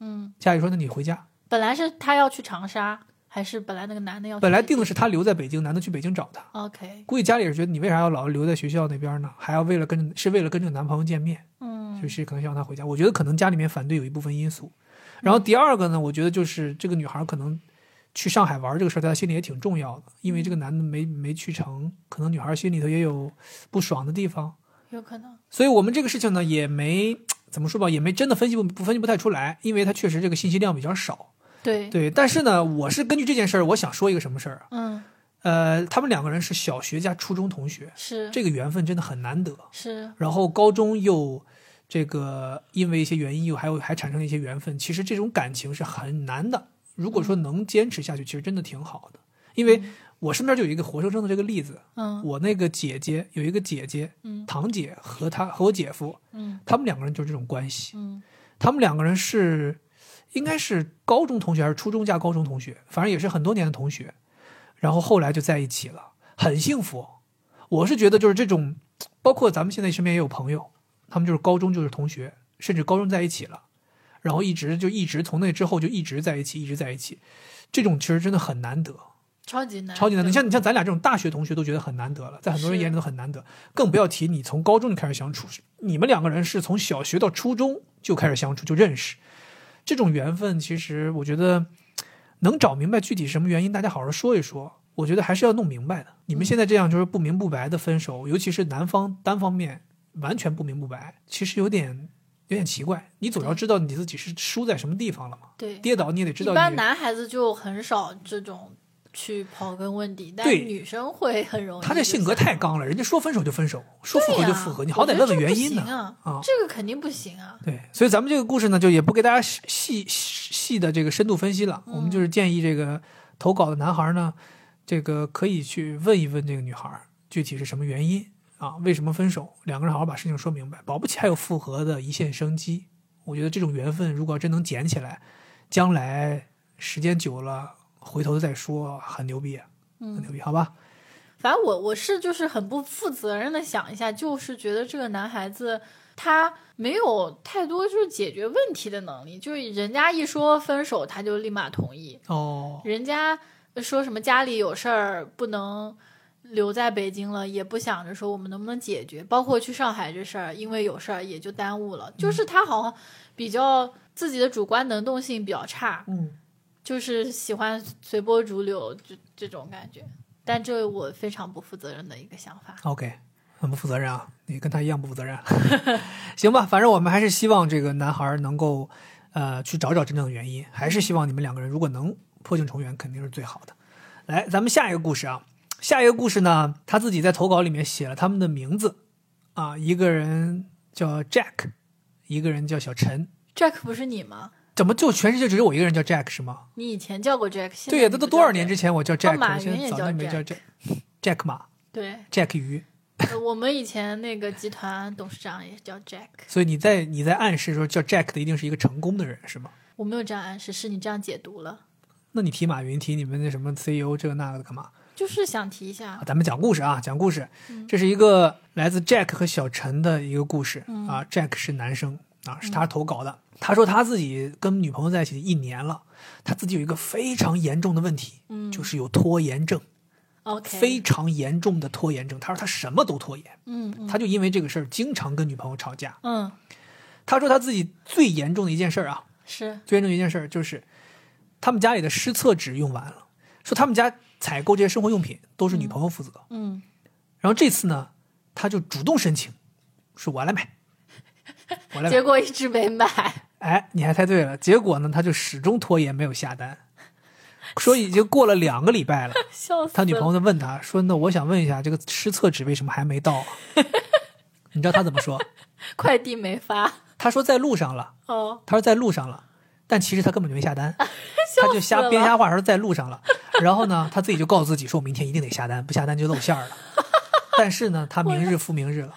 嗯，家里说那你回家，本来是他要去长沙，还是本来那个男的要去？本来定的是他留在北京，男的去北京找他。OK，估计家里是觉得你为啥要老留在学校那边呢？还要为了跟是为了跟这个男朋友见面，嗯就是可能希望他回家。我觉得可能家里面反对有一部分因素。然后第二个呢，我觉得就是这个女孩可能去上海玩这个事儿，在她心里也挺重要的，因为这个男的没没去成，可能女孩心里头也有不爽的地方。有可能，所以我们这个事情呢，也没怎么说吧，也没真的分析不不分析不太出来，因为它确实这个信息量比较少。对，对，但是呢，我是根据这件事儿，我想说一个什么事儿啊？嗯，呃，他们两个人是小学加初中同学，是这个缘分真的很难得。是，然后高中又这个因为一些原因又还有还产生了一些缘分，其实这种感情是很难的。如果说能坚持下去，其实真的挺好的。因为我身边就有一个活生生的这个例子，嗯我那个姐姐有一个姐姐，嗯堂姐和她和我姐夫，嗯他们两个人就是这种关系。嗯他们两个人是应该是高中同学还是初中加高中同学，反正也是很多年的同学。然后后来就在一起了，很幸福。我是觉得就是这种，包括咱们现在身边也有朋友，他们就是高中就是同学，甚至高中在一起了，然后一直就一直从那之后就一直在一起，一直在一起。这种其实真的很难得，超级难，超级难得。你像你像咱俩这种大学同学都觉得很难得了，在很多人眼里都很难得，更不要提你从高中就开始相处，你们两个人是从小学到初中就开始相处就认识，这种缘分其实我觉得能找明白具体什么原因，大家好好说一说。我觉得还是要弄明白的。你们现在这样就是不明不白的分手，尤其是男方单方面完全不明不白，其实有点有点奇怪。你总要知道你自己是输在什么地方了嘛。对，跌倒你也得知道一般男孩子就很少这种去刨根问底，但对女生会很容易。他这性格太，刚了，人家说分手就分手，说复合就复合，你好歹问问原因呢这不行啊啊这个肯定不行啊。对，所以咱们这个故事呢，就也不给大家细细细的这个深度分析了，我们就是建议这个投稿的男孩呢，这个可以去问一问这个女孩具体是什么原因啊，为什么分手，两个人好好把事情说明白，保不齐还有复合的一线生机。我觉得这种缘分如果真能捡起来，将来时间久了回头再说，很牛逼，啊很牛逼，好吧？反正我我是就是很不负责任的想一下，就是觉得这个男孩子他没有太多就是解决问题的能力，就是人家一说分手他就立马同意，哦，人家说什么家里有事儿不能留在北京了，也不想着说我们能不能解决，包括去上海这事儿，因为有事儿也就耽误了。就是他好像比较自己的主观能动性比较差，嗯，就是喜欢随波逐流这这种感觉。但这我非常不负责任的一个想法。OK，很不负责任啊！你跟他一样不负责任。行吧，反正我们还是希望这个男孩能够，呃，去找找真正的原因，还是希望你们两个人如果能破镜重圆，肯定是最好的。来，咱们下一个故事啊，下一个故事呢，他自己在投稿里面写了他们的名字啊，一个人叫 Jack，一个人叫小陈。Jack 不是你吗？怎么就全世界只有我一个人叫 Jack 是吗？你以前叫过 Jack，对呀，这都多少年之前我叫 Jack，、马我现在早云也叫就没叫 Jack。Jack 马对，，Jack 鱼。呃我们以前那个集团董事长也叫 Jack。所以你在你在暗示说叫 Jack 的一定是一个成功的人是吗？我没有这样暗示，是你这样解读了，那你提马云，提你们那什么 CEO 这个那个的干嘛？就是想提一下啊，咱们讲故事啊，讲故事。这是一个来自 Jack 和小陈的一个故事、啊。Jack 是男生啊，是他投稿的。他说他自己跟女朋友在一起一年了，他自己有一个非常严重的问题，嗯就是有拖延症，OK，非常严重的拖延症。他说他什么都拖延，嗯嗯他就因为这个事儿经常跟女朋友吵架。嗯他说他自己最严重的一件事儿啊，是最严重的一件事儿就是，他们家里的湿厕纸用完了，说他们家采购这些生活用品都是女朋友负责。嗯然后这次呢，他就主动申请，说我来买。结果一直没买，哎，你还猜对了。结果呢，他就始终拖延没有下单，说已经过了两个礼拜了。笑死了。他女朋友就问他说：“那我想问一下，这个湿厕纸为什么还没到啊？”你知道他怎么说？快递没发他说在路上了。哦，他说在路上了，但其实他根本就没下单，他就瞎编瞎话说在路上了。然后呢，他自己就告诉自己说：“我明天一定得下单，不下单就露馅儿了。”但是呢，他明日复明日了，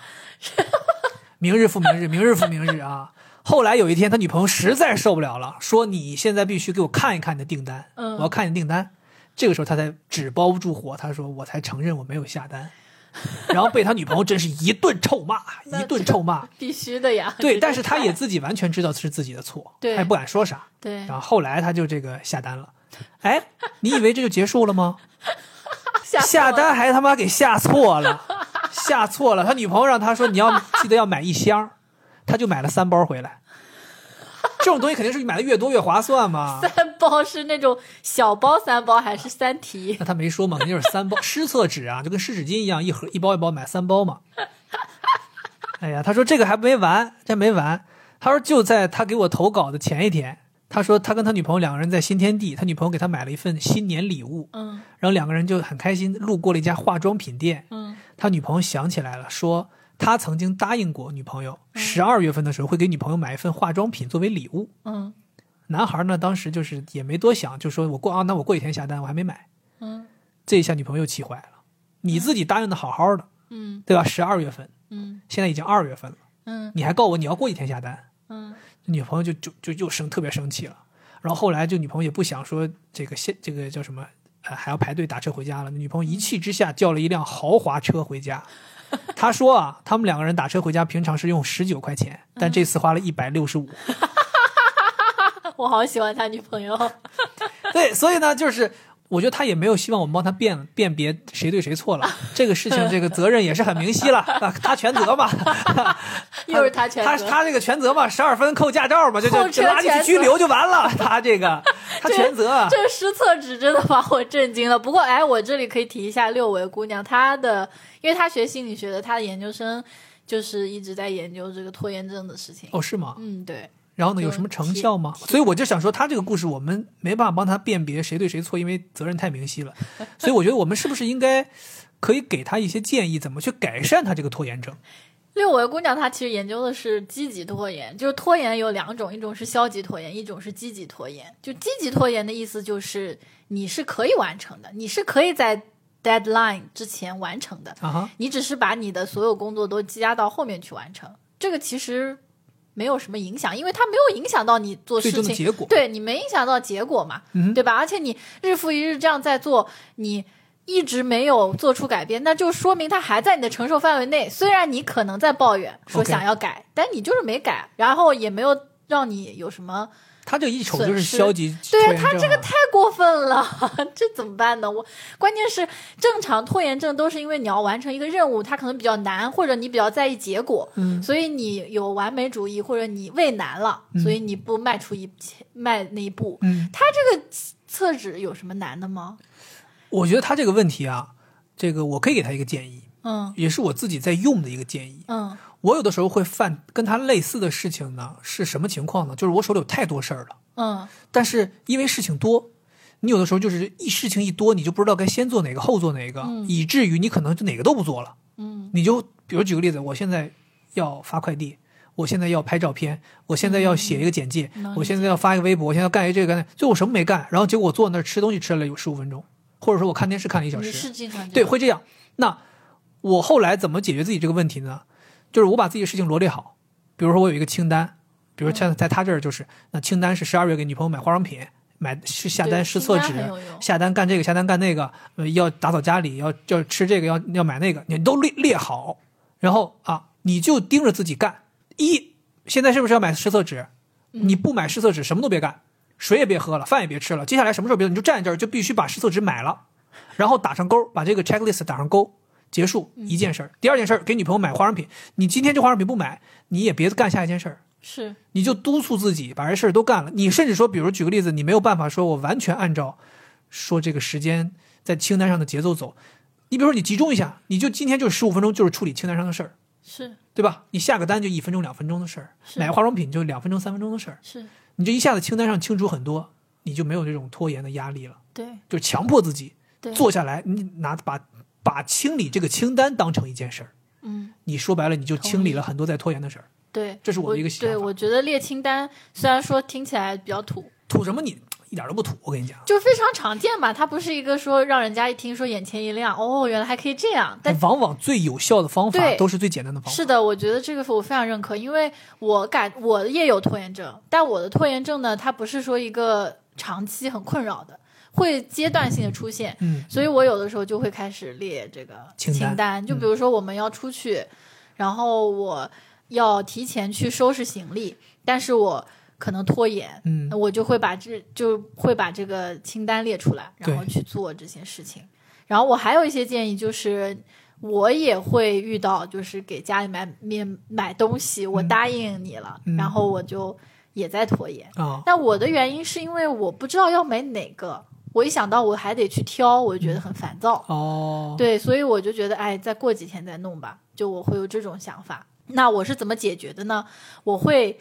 明日复明日，明日复明日啊。后来有一天，他女朋友实在受不了了，说：“你现在必须给我看一看你的订单，嗯我要看你的订单。”这个时候他才纸包不住火，他说：“我才承认我没有下单。”然后被他女朋友真是一顿臭骂，一顿臭骂。必须的呀。对，但是他也自己完全知道是自己的错，他也不敢说啥。对然后后来他就这个下单了。哎，你以为这就结束了吗？下单还他妈给下错了，下错了。他女朋友让他说你要记得要买一箱，他就买了三包回来。这种东西肯定是你买的越多越划算嘛。三包是那种小包三包还是三提？那他没说嘛，肯定是三包湿厕纸啊，就跟湿纸巾一样，一盒一包一包买三包嘛。哎呀，他说这个还没完，这没完。他说就在他给我投稿的前一天，他说他跟他女朋友两个人在新天地，他女朋友给他买了一份新年礼物，嗯。然后两个人就很开心，路过了一家化妆品店，嗯。他女朋友想起来了，说他曾经答应过女朋友，十二月份的时候会给女朋友买一份化妆品作为礼物。嗯。男孩呢，当时就是也没多想，就说我过啊，那我过几天下单，我还没买。嗯。这一下女朋友气坏了，你自己答应的好好的，嗯。对吧？十二月份，嗯。现在已经二月份了，嗯。你还告我你要过几天下单，嗯女朋友就就就又生特别生气了。然后后来就女朋友也不想说这个现这个叫什么，呃，还要排队打车回家了。女朋友一气之下叫了一辆豪华车回家。他说啊，他们两个人打车回家，平常是用十九块钱，但这次花了一百六十五。我好喜欢他女朋友。对，所以呢，就是我觉得他也没有希望我们帮他辨辨别谁对谁错了。这个事情，这个责任也是很明晰了啊，他全责嘛。又是他全责他他这个全责嘛，十二分扣驾照嘛，就就就拉进去拘留就完了。他这个他全责。啊这湿厕纸真的把我震惊了。不过，哎，我这里可以提一下六维姑娘，她的，因为她学心理学的，她的研究生就是一直在研究这个拖延症的事情。哦，是吗？嗯，对，然后呢，有什么成效吗？所以我就想说，他这个故事我们没办法帮他辨别谁对谁错，因为责任太明晰了。所以我觉得我们是不是应该可以给他一些建议，怎么去改善他这个拖延症？六维姑娘她其实研究的是积极拖延，就是拖延有两种，一种是消极拖延，一种是积极拖延。就积极拖延的意思就是你是可以完成的，你是可以在 deadline 之前完成的，你只是把你的所有工作都积压到后面去完成。这个其实没有什么影响，因为它没有影响到你做事情，结果。对你没影响到结果嘛，嗯对吧？而且你日复一日这样在做，你一直没有做出改变，那就说明它还在你的承受范围内。虽然你可能在抱怨说想要改但你就是没改，然后也没有让你有什么。他这一瞅就是消极对。他这个太过分了，这怎么办呢？我关键是正常拖延症都是因为你要完成一个任务，它可能比较难，或者你比较在意结果，嗯所以你有完美主义，或者你畏难了，所以你不迈出一迈那一步。嗯，他这个厕纸有什么难的吗？我觉得他这个问题啊，这个我可以给他一个建议，嗯也是我自己在用的一个建议。嗯我有的时候会犯跟他类似的事情呢，是什么情况呢？就是我手里有太多事儿了，嗯但是因为事情多，你有的时候就是一事情一多，你就不知道该先做哪个后做哪个，嗯以至于你可能就哪个都不做了。嗯你就比如举个例子，我现在要发快递，我现在要拍照片，我现在要写一个简介，我现在要发一个微博，我现在要干一这个干那，最后我什么没干，然后结果我坐那儿吃东西吃了有十五分钟，或者说我看电视看了一小时，是经常对，会这样。那我后来怎么解决自己这个问题呢？就是我把自己的事情罗列好，比如说我有一个清单，比如嗯像在他这儿就是，那清单是十二月给女朋友买化妆品，买是下单试厕纸下单干这个，下单干那个，呃，要打扫家里，要要吃这个，要要买那个，你都列列好，然后啊，你就盯着自己干。一，现在是不是要买湿厕纸？嗯你不买湿厕纸，什么都别干，水也别喝了，饭也别吃了。接下来什么时候别做，你就站在这儿，就必须把湿厕纸买了，然后打上勾，把这个 checklist 打上勾，结束一件事儿。第二件事儿，给女朋友买化妆品，你今天这化妆品不买，你也别干下一件事儿。是你就督促自己把这事儿都干了。你甚至说，比如举个例子，你没有办法说我完全按照说这个时间在清单上的节奏走。你比如说，你集中一下，你就今天就十五分钟，就是处理清单上的事儿，是对吧？你下个单就一分钟、两分钟的事儿，买个化妆品就两分钟、三分钟的事儿，是，你这一下子清单上清楚很多，你就没有这种拖延的压力了，对就强迫自己，坐下来，你拿把把清理这个清单当成一件事儿。嗯。你说白了，你就清理了很多在拖延的事儿。对，这是我的一个想对，我觉得列清单虽然说听起来比较土，土什么你？一点都不土。我跟你讲，就非常常见吧，它不是一个说让人家一听说眼前一亮，哦，原来还可以这样。但往往最有效的方法都是最简单的方法。是的，我觉得这个我非常认可，因为我感我也有拖延症，但我的拖延症呢，它不是说一个长期很困扰的，会阶段性的出现。嗯，所以我有的时候就会开始列这个清单单，就比如说我们要出去，然后我要提前去收拾行李，但是我可能拖延，嗯我就会把这就会把这个清单列出来，然后去做这些事情。然后我还有一些建议，就是我也会遇到，就是给家里买面买东西，我答应你了，嗯然后我就也在拖延。啊，但我的原因是因为我不知道要买哪个，我一想到我还得去挑，我就觉得很烦躁。哦，对，所以我就觉得，哎，再过几天再弄吧，就我会有这种想法。那我是怎么解决的呢？我会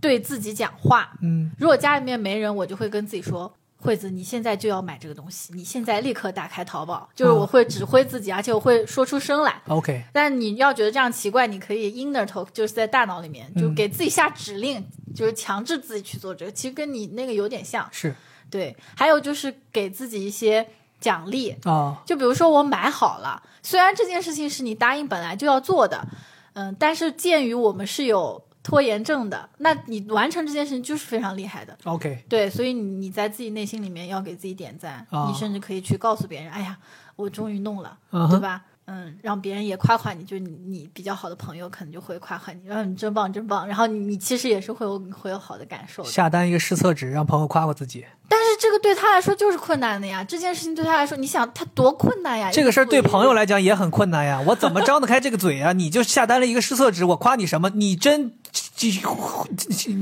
对自己讲话。嗯，如果家里面没人，我就会跟自己说：“惠子，你现在就要买这个东西，你现在立刻打开淘宝。”就是我会指挥自己，而且我会说出声来。OK，但你要觉得这样奇怪，你可以 inner talk，就是在大脑里面就嗯给自己下指令，就是强制自己去做这个。其实跟你那个有点像。是对，还有就是给自己一些奖励，啊，就比如说我买好了，虽然这件事情是你答应本来就要做的，嗯，但是鉴于我们是有拖延症的，那你完成这件事情就是非常厉害的。OK，对，所以你你在自己内心里面要给自己点赞，啊你甚至可以去告诉别人，哎呀，我终于弄了，嗯对吧？嗯，让别人也夸夸你，就是你你比较好的朋友可能就会夸夸你，嗯，你真棒真棒，然后你你其实也是会有会有好的感受的。下单一个试测纸，让朋友夸夸自己，但是这个对他来说就是困难的呀，这件事情对他来说，你想他多困难呀？这个事儿对朋友来。来讲也很困难呀。我怎么张得开这个嘴啊？你就下单了一个试测纸，我夸你什么？你真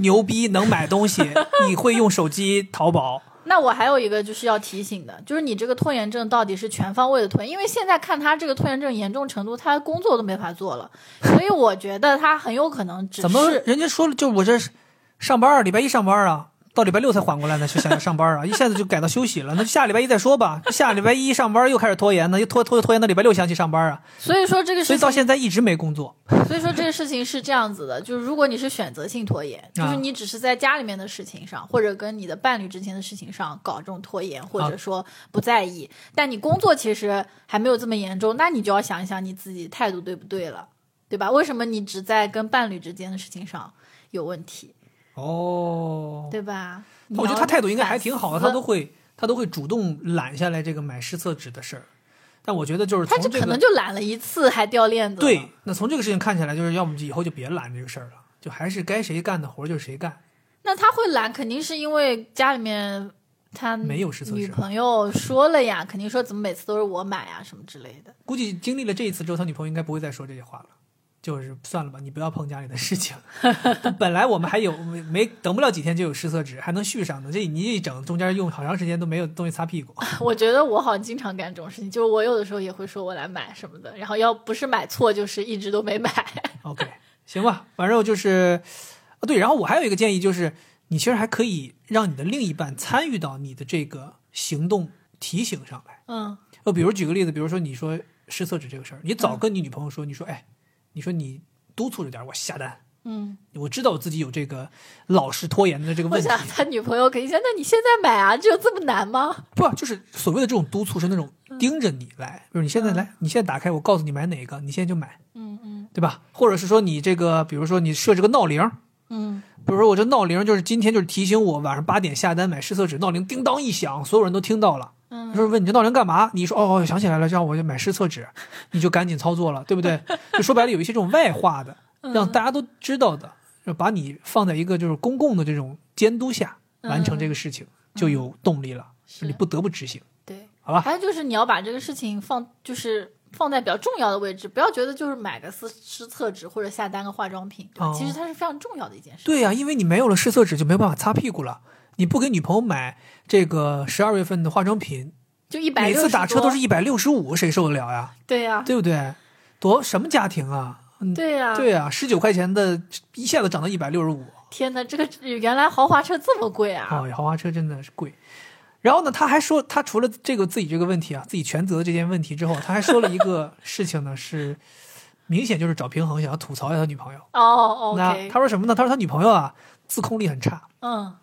牛逼，能买东西，你会用手机淘宝。那我还有一个就是要提醒的，就是你这个拖延症到底是全方位的拖延，因为现在看他这个拖延症严重程度，他工作都没法做了，所以我觉得他很有可能只怎么是人家说了，就我这上班儿，礼拜一上班儿啊，到礼拜六才缓过来呢，就想要上班啊，一下子就改到休息了，那就下礼拜一再说吧。下礼拜一上班又开始拖延呢，又拖拖拖延到礼拜六想起上班啊，所以说这个所以到，现在一直没工作。所以说这个事情是这样子的，就是如果你是选择性拖延，啊就是你只是在家里面的事情上，或者跟你的伴侣之间的事情上搞这种拖延，或者说不在意，但你工作其实还没有这么严重，那你就要想一想你自己态度对不对了，对吧？为什么你只在跟伴侣之间的事情上有问题，哦，对吧？我觉得他态度应该还挺好的，他都会。他都会主动揽下来这个买湿厕纸的事儿。但我觉得就是他这可能就懒了一次，还掉链子。对，那从这个事情看起来，就是要么以后就别揽这个事儿了，就还是该谁干的活儿就是谁干。那他会懒，肯定是因为家里面他没有试测纸女朋友说了呀，肯定说怎么每次都是我买啊什么之类的。估计经历了这一次之后，他女朋友应该不会再说这些话了。就是算了吧，你不要碰家里的事情。本来我们还有没没等不了几天就有湿厕纸，还能续上呢。这你一整中间用好长时间都没有东西擦屁股。我觉得我好像经常干这种事情，就是我有的时候也会说我来买什么的，然后要不是买错，就是一直都没买。OK，行吧，反正就是，啊对，然后我还有一个建议就是，你其实还可以让你的另一半参与到你的这个行动提醒上来。嗯呃，比如举个例子，比如说你说湿厕纸这个事儿，你早跟你女朋友说，你说哎，你说你督促着点我下单，嗯，我知道我自己有这个老是拖延的这个问题，想他女朋友肯定想，那你现在买啊，这有这么难吗？不就是所谓的这种督促是那种盯着你来，就是你现在来，你现在打开，我告诉你买哪个，你现在就买，嗯嗯对吧？或者是说你这个，比如说你设置个闹铃，嗯比如说我这闹铃就是今天就是提醒我晚上八点下单买试色纸，闹铃叮当一响，所有人都听到了。嗯他说问你这闹铃干嘛？你说哦哦想起来了，让我就买湿厕纸，你就赶紧操作了，对不对？就说白了有一些这种外化的，让大家都知道的，就把你放在一个就是公共的这种监督下完成这个事情，就有动力了，是你不得不执行，对。好吧？还有就是你要把这个事情放，就是放在比较重要的位置，不要觉得就是买个湿湿厕纸或者下单个化妆品，对吧？哦其实它是非常重要的一件事。对呀、因为你没有了湿厕纸就没有办法擦屁股了。你不给女朋友买这个十二月份的化妆品，就一百每次打车都是一百六十五，谁受得了呀？对呀、对不对？多什么家庭啊？嗯，对呀、对呀、十九块钱的一下子涨到一百六十五，天哪，这个原来豪华车这么贵啊！哦，豪华车真的是贵。然后呢，他还说，他除了这个自己这个问题啊，自己全责这件问题之后，他还说了一个事情呢，是明显就是找平衡，想要吐槽一下他女朋友。哦那，OK，他说什么呢？他说他女朋友啊，自控力很差，嗯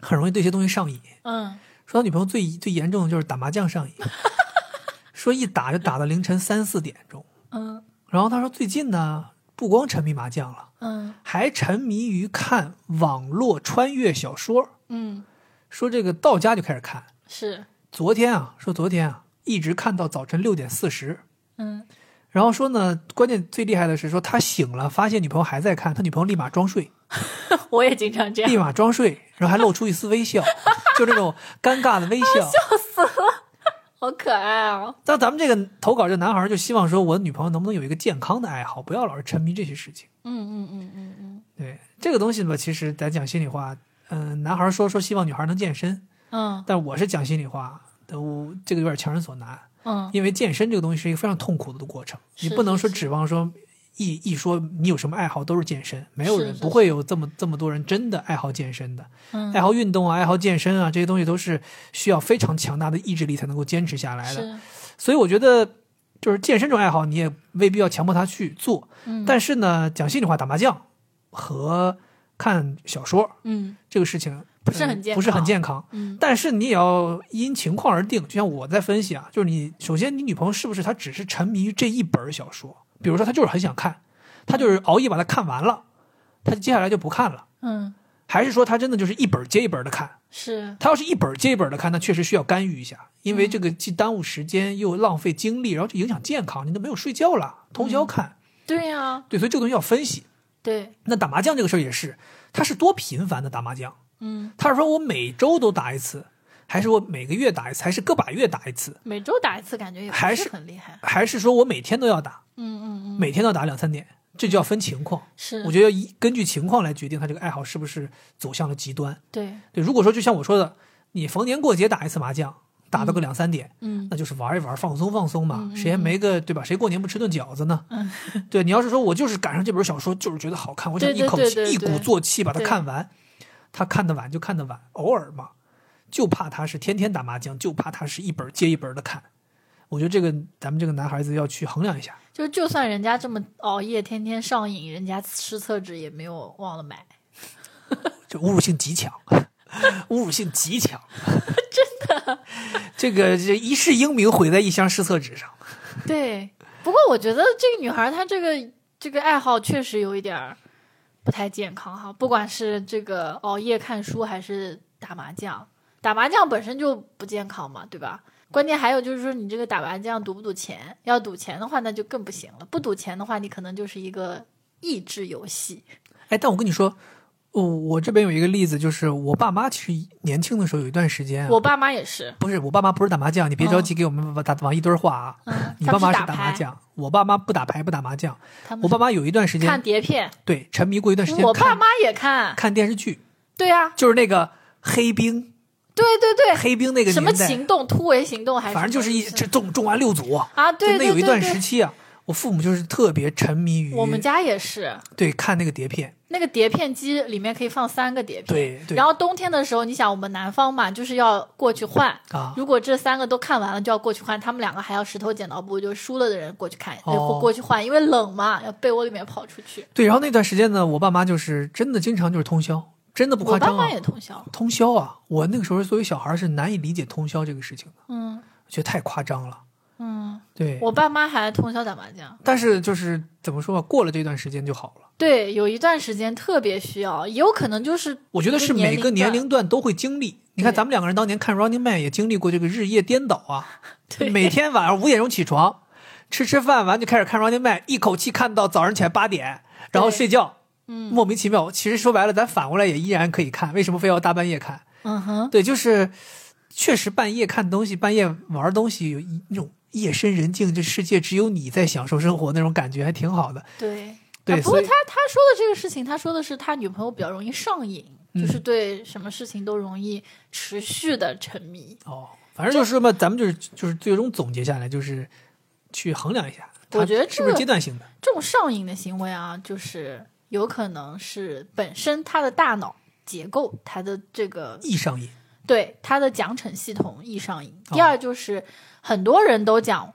很容易对一些东西上瘾。嗯，说他女朋友最最严重的就是打麻将上瘾，说一打就打到凌晨三四点钟。嗯然后他说最近呢，不光沉迷麻将了，嗯还沉迷于看网络穿越小说。嗯，说这个到家就开始看，是，昨天啊，说昨天啊，一直看到早晨六点四十。嗯然后说呢，关键最厉害的是说他醒了，发现女朋友还在看，他女朋友立马装睡，我也经常这样立，马装睡，然后还露出一丝微笑，就这种尴尬的微笑。笑死了好可爱啊！但咱们这个投稿这男孩就希望说，我的女朋友能不能有一个健康的爱好，不要老是沉迷这些事情。嗯嗯嗯嗯嗯对这个东西吧，其实咱讲心里话，嗯、男孩说说希望女孩能健身，嗯但我是讲心里话，我这个有点强人所难，嗯因为健身这个东西是一个非常痛苦的过程，你是不能说指望说一一说你有什么爱好都是健身，没有人是不会有这么这么多人真的爱好健身的，嗯，爱好运动啊，爱好健身啊，这些东西都是需要非常强大的意志力才能够坚持下来的。所以我觉得，就是健身这种爱好，你也未必要强迫他去做。嗯但是呢，讲心里话，打麻将和看小说嗯这个事情不是很健呃不是很康健康。嗯。但是你也要因情况而定，就像我在分析啊，就是你首先你女朋友是不是她只是沉迷于这一本小说，比如说她就是很想看，她就是熬夜把它看完了，她接下来就不看了，嗯。还是说她真的就是一本接一本的看？是，她要是一本接一本的看，那确实需要干预一下，因为这个既耽误时间又浪费精力，然后就影响健康，你都没有睡觉了，通宵看，对呀，对，所以这个东西要分析。对，那打麻将这个事儿也是，他是多频繁的打麻将？嗯，他是说我每周都打一次，还是我每个月打一次，还是个把月打一次，每周打一次，感觉也是还是很厉害。还是说我每天都要打，嗯嗯嗯，每天都打两三点？这就要分情况。是，我觉得要依根据情况来决定他这个爱好是不是走向了极端。对，对，如果说就像我说的，你逢年过节打一次麻将，打到个两三点，嗯那就是玩一玩，放松放松嘛。谁还没个对吧？谁过年不吃顿饺子呢？嗯对你要是说我就是赶上这本小说，就是觉得好看，我想一口气一鼓作气把它看完。他看得晚就看得晚，偶尔嘛，就怕他是天天打麻将，就怕他是一本接一本的看。我觉得这个咱们这个男孩子要去衡量一下。就就算人家这么熬夜，天天上瘾，人家吃厕纸也没有忘了买。这侮辱性极强，侮辱性极强，真的。这个这一世英名毁在一箱湿厕纸上。对，不过我觉得这个女孩她这个这个爱好确实有一点儿不太健康哈，不管是这个熬夜看书还是打麻将，打麻将本身就不健康嘛，对吧？关键还有就是说，你这个打麻将赌不赌钱？要赌钱的话，那就更不行了。不赌钱的话，你可能就是一个益智游戏。哎，但我跟你说，我我这边有一个例子，就是我爸妈其实年轻的时候有一段时间、啊，我爸妈也是，不是我爸妈不是打麻将，你别着急给我们打往一堆儿话啊。嗯，你他爸妈是打牌麻，将，我爸妈不打牌不打麻将。我爸妈有一段时间看间碟片，对沉迷过一段时间我爸妈也看，看电视剧，对啊，就是那个黑冰，对对对，黑冰那个什么，行动，突围行动还是反正就是一这中中完六组，啊，对那有一段时期啊，我父母就是特别沉迷于我们家也是，对看那个碟片，那个碟片机里面可以放三个碟片。对对然后冬天的时候，你想我们南方嘛，就是要过去换。啊，如果这三个都看完了，就要过去换。他们两个还要石头剪刀布，就输了的人过去看，过去换，因为冷嘛，要被窝里面跑出去。对，然后那段时间呢，我爸妈就是真的经常就是通宵，真的不夸张啊我爸妈，也通宵。通宵啊！我那个时候作为小孩是难以理解通宵这个事情的，嗯我觉得太夸张了。嗯，对，我爸妈还通宵打麻将。但是就是怎么说吧，过了这段时间就好了。对，有一段时间特别需要，也有可能就是我觉得是每个年龄段都会经历。你看，咱们两个人当年看《Running Man》也经历过这个日夜颠倒啊，对每天晚上五点钟起床，吃吃饭完就开始看《Running Man》，一口气看到早上起来八点，然后睡觉。嗯莫名其妙。其实说白了，咱反过来也依然可以看，为什么非要大半夜看？嗯哼，对，就是确实半夜看东西，半夜玩东西，有一那种夜深人静，这世界只有你在享受生活那种感觉，还挺好的。对。对，啊、不过他他说的这个事情，他说的是他女朋友比较容易上瘾，嗯就是对什么事情都容易持续的沉迷。哦，反正就是嘛，咱们就是就是最终总结下来，就是去衡量一下，我觉得是不是阶段性的。这种上瘾的行为啊，就是有可能是本身他的大脑结构，他的这个易上瘾，对他的奖惩系统易上瘾。哦第二就是很多人都讲，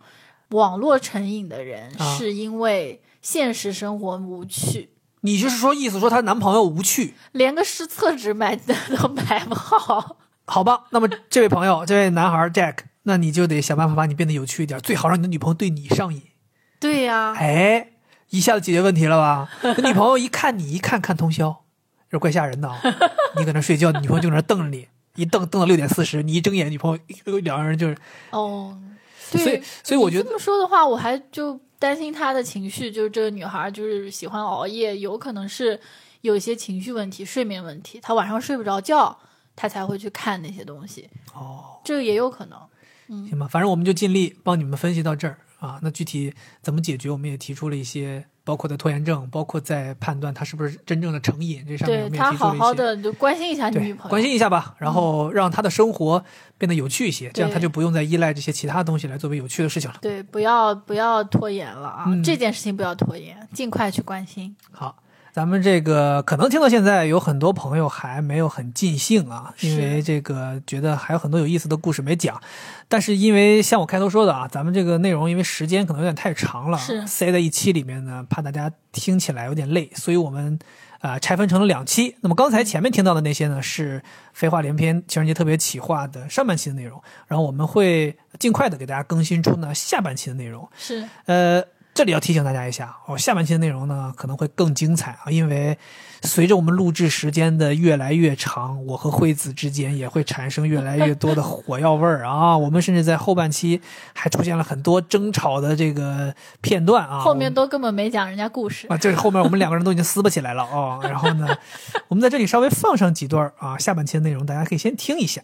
网络成瘾的人啊是因为现实生活无趣，你就是说意思说她男朋友无趣，连个试厕纸买的都买不好。好吧？那么这位朋友，这位男孩 Jack，那你就得想办法把你变得有趣一点，最好让你的女朋友对你上瘾。对呀、哎，一下子解决问题了吧？那女朋友一看你一看看通宵，这怪吓人的啊！你搁那睡觉，女朋友就搁那瞪着你，一瞪瞪到六点四十，你一睁眼，女朋友 两个人就是，哦，所以，所以我觉得这么说的话，我还就担心她的情绪，就是这个女孩就是喜欢熬夜，有可能是有一些情绪问题、睡眠问题，她晚上睡不着觉，她才会去看那些东西。哦，这个也有可能。行吧，反正我们就尽力帮你们分析到这儿啊。那具体怎么解决，我们也提出了一些，包括在拖延症，包括在判断他是不是真正的成瘾这上对她提出一些。好好的就关心一下你女朋友，关心一下吧，然后让他的生活变得有趣一些，这样对他就不用再依赖这些其他东西来作为有趣的事情了。对，不要不要拖延了啊！嗯这件事情不要拖延，尽快去关心。好，咱们这个可能听到现在有很多朋友还没有很尽兴啊，因为这个觉得还有很多有意思的故事没讲。但是因为像我开头说的啊，咱们这个内容因为时间可能有点太长了，是塞在一期里面呢，怕大家听起来有点累，所以我们。啊、拆分成了两期。那么刚才前面听到的那些呢，是废话连篇情人节特别企划的上半期的内容，然后我们会尽快的给大家更新出呢下半期的内容。是呃，这里要提醒大家一下哦，下半期的内容呢可能会更精彩啊，因为随着我们录制时间的越来越长，我和惠子之间也会产生越来越多的火药味儿啊。我们甚至在后半期还出现了很多争吵的这个片段啊，后面都根本没讲人家故事。啊，这后面我们两个人都已经撕巴起来了哦。然后呢，我们在这里稍微放上几段啊，下半期的内容大家可以先听一下。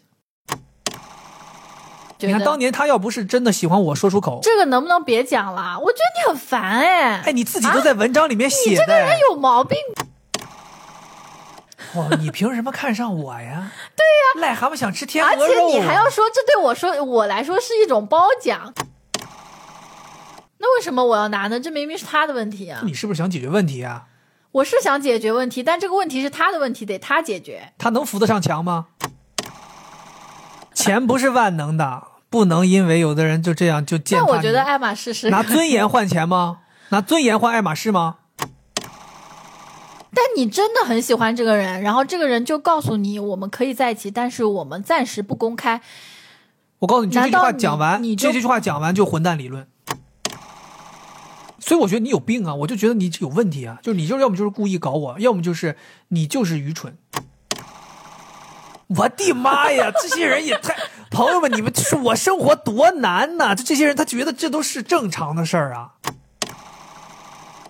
你看，当年他要不是真的喜欢我说出口，这个能不能别讲了？我觉得你很烦哎！哎，你自己都在文章里面写的，你这个人有毛病。哇，你凭什么看上我呀？对呀、癞蛤蟆想吃天而且鹅肉啊，你还要说这对我说我来说是一种褒奖，那为什么我要拿呢？这明明是他的问题啊！你是不是想解决问题啊？我是想解决问题，但这个问题是他的问题，得他解决。他能扶得上墙吗？钱不是万能的，不能因为有的人就这样就践踏你。但我觉得爱马仕是，拿尊严换钱吗？拿尊严换爱马仕吗？但你真的很喜欢这个人，然后这个人就告诉你我们可以在一起，但是我们暂时不公开。我告诉你，就这句话讲完，你就这句话讲完就混蛋理论。所以我觉得你有病啊！我就觉得你有问题啊！就是你就是要么就是故意搞我，要么就是你就是愚蠢。我的妈呀！这些人也太……朋友们，你们说我生活多难呐、就这些人，他觉得这都是正常的事儿啊。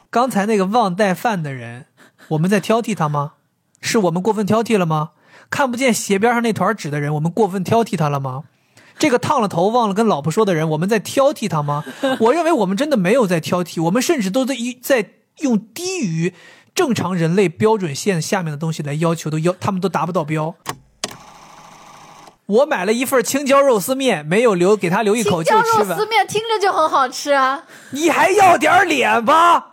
刚才那个忘带饭的人，我们在挑剔他吗？是我们过分挑剔了吗？看不见鞋边上那团纸的人，我们过分挑剔他了吗？这个烫了头忘了跟老婆说的人，我们在挑剔他吗？我认为我们真的没有在挑剔，我们甚至都在一在用低于正常人类标准线下面的东西来要求，都要他们都达不到标。我买了一份青椒肉丝面，没有留给他留一口就青椒肉丝，面听着就很好吃啊！你还要点脸吧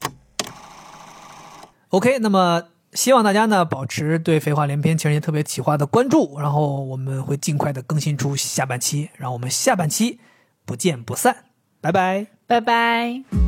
？OK，那么希望大家呢保持对《废话连篇》情人节特别企划的关注，然后我们会尽快的更新出下半期，然后我们下半期不见不散，拜拜。拜拜。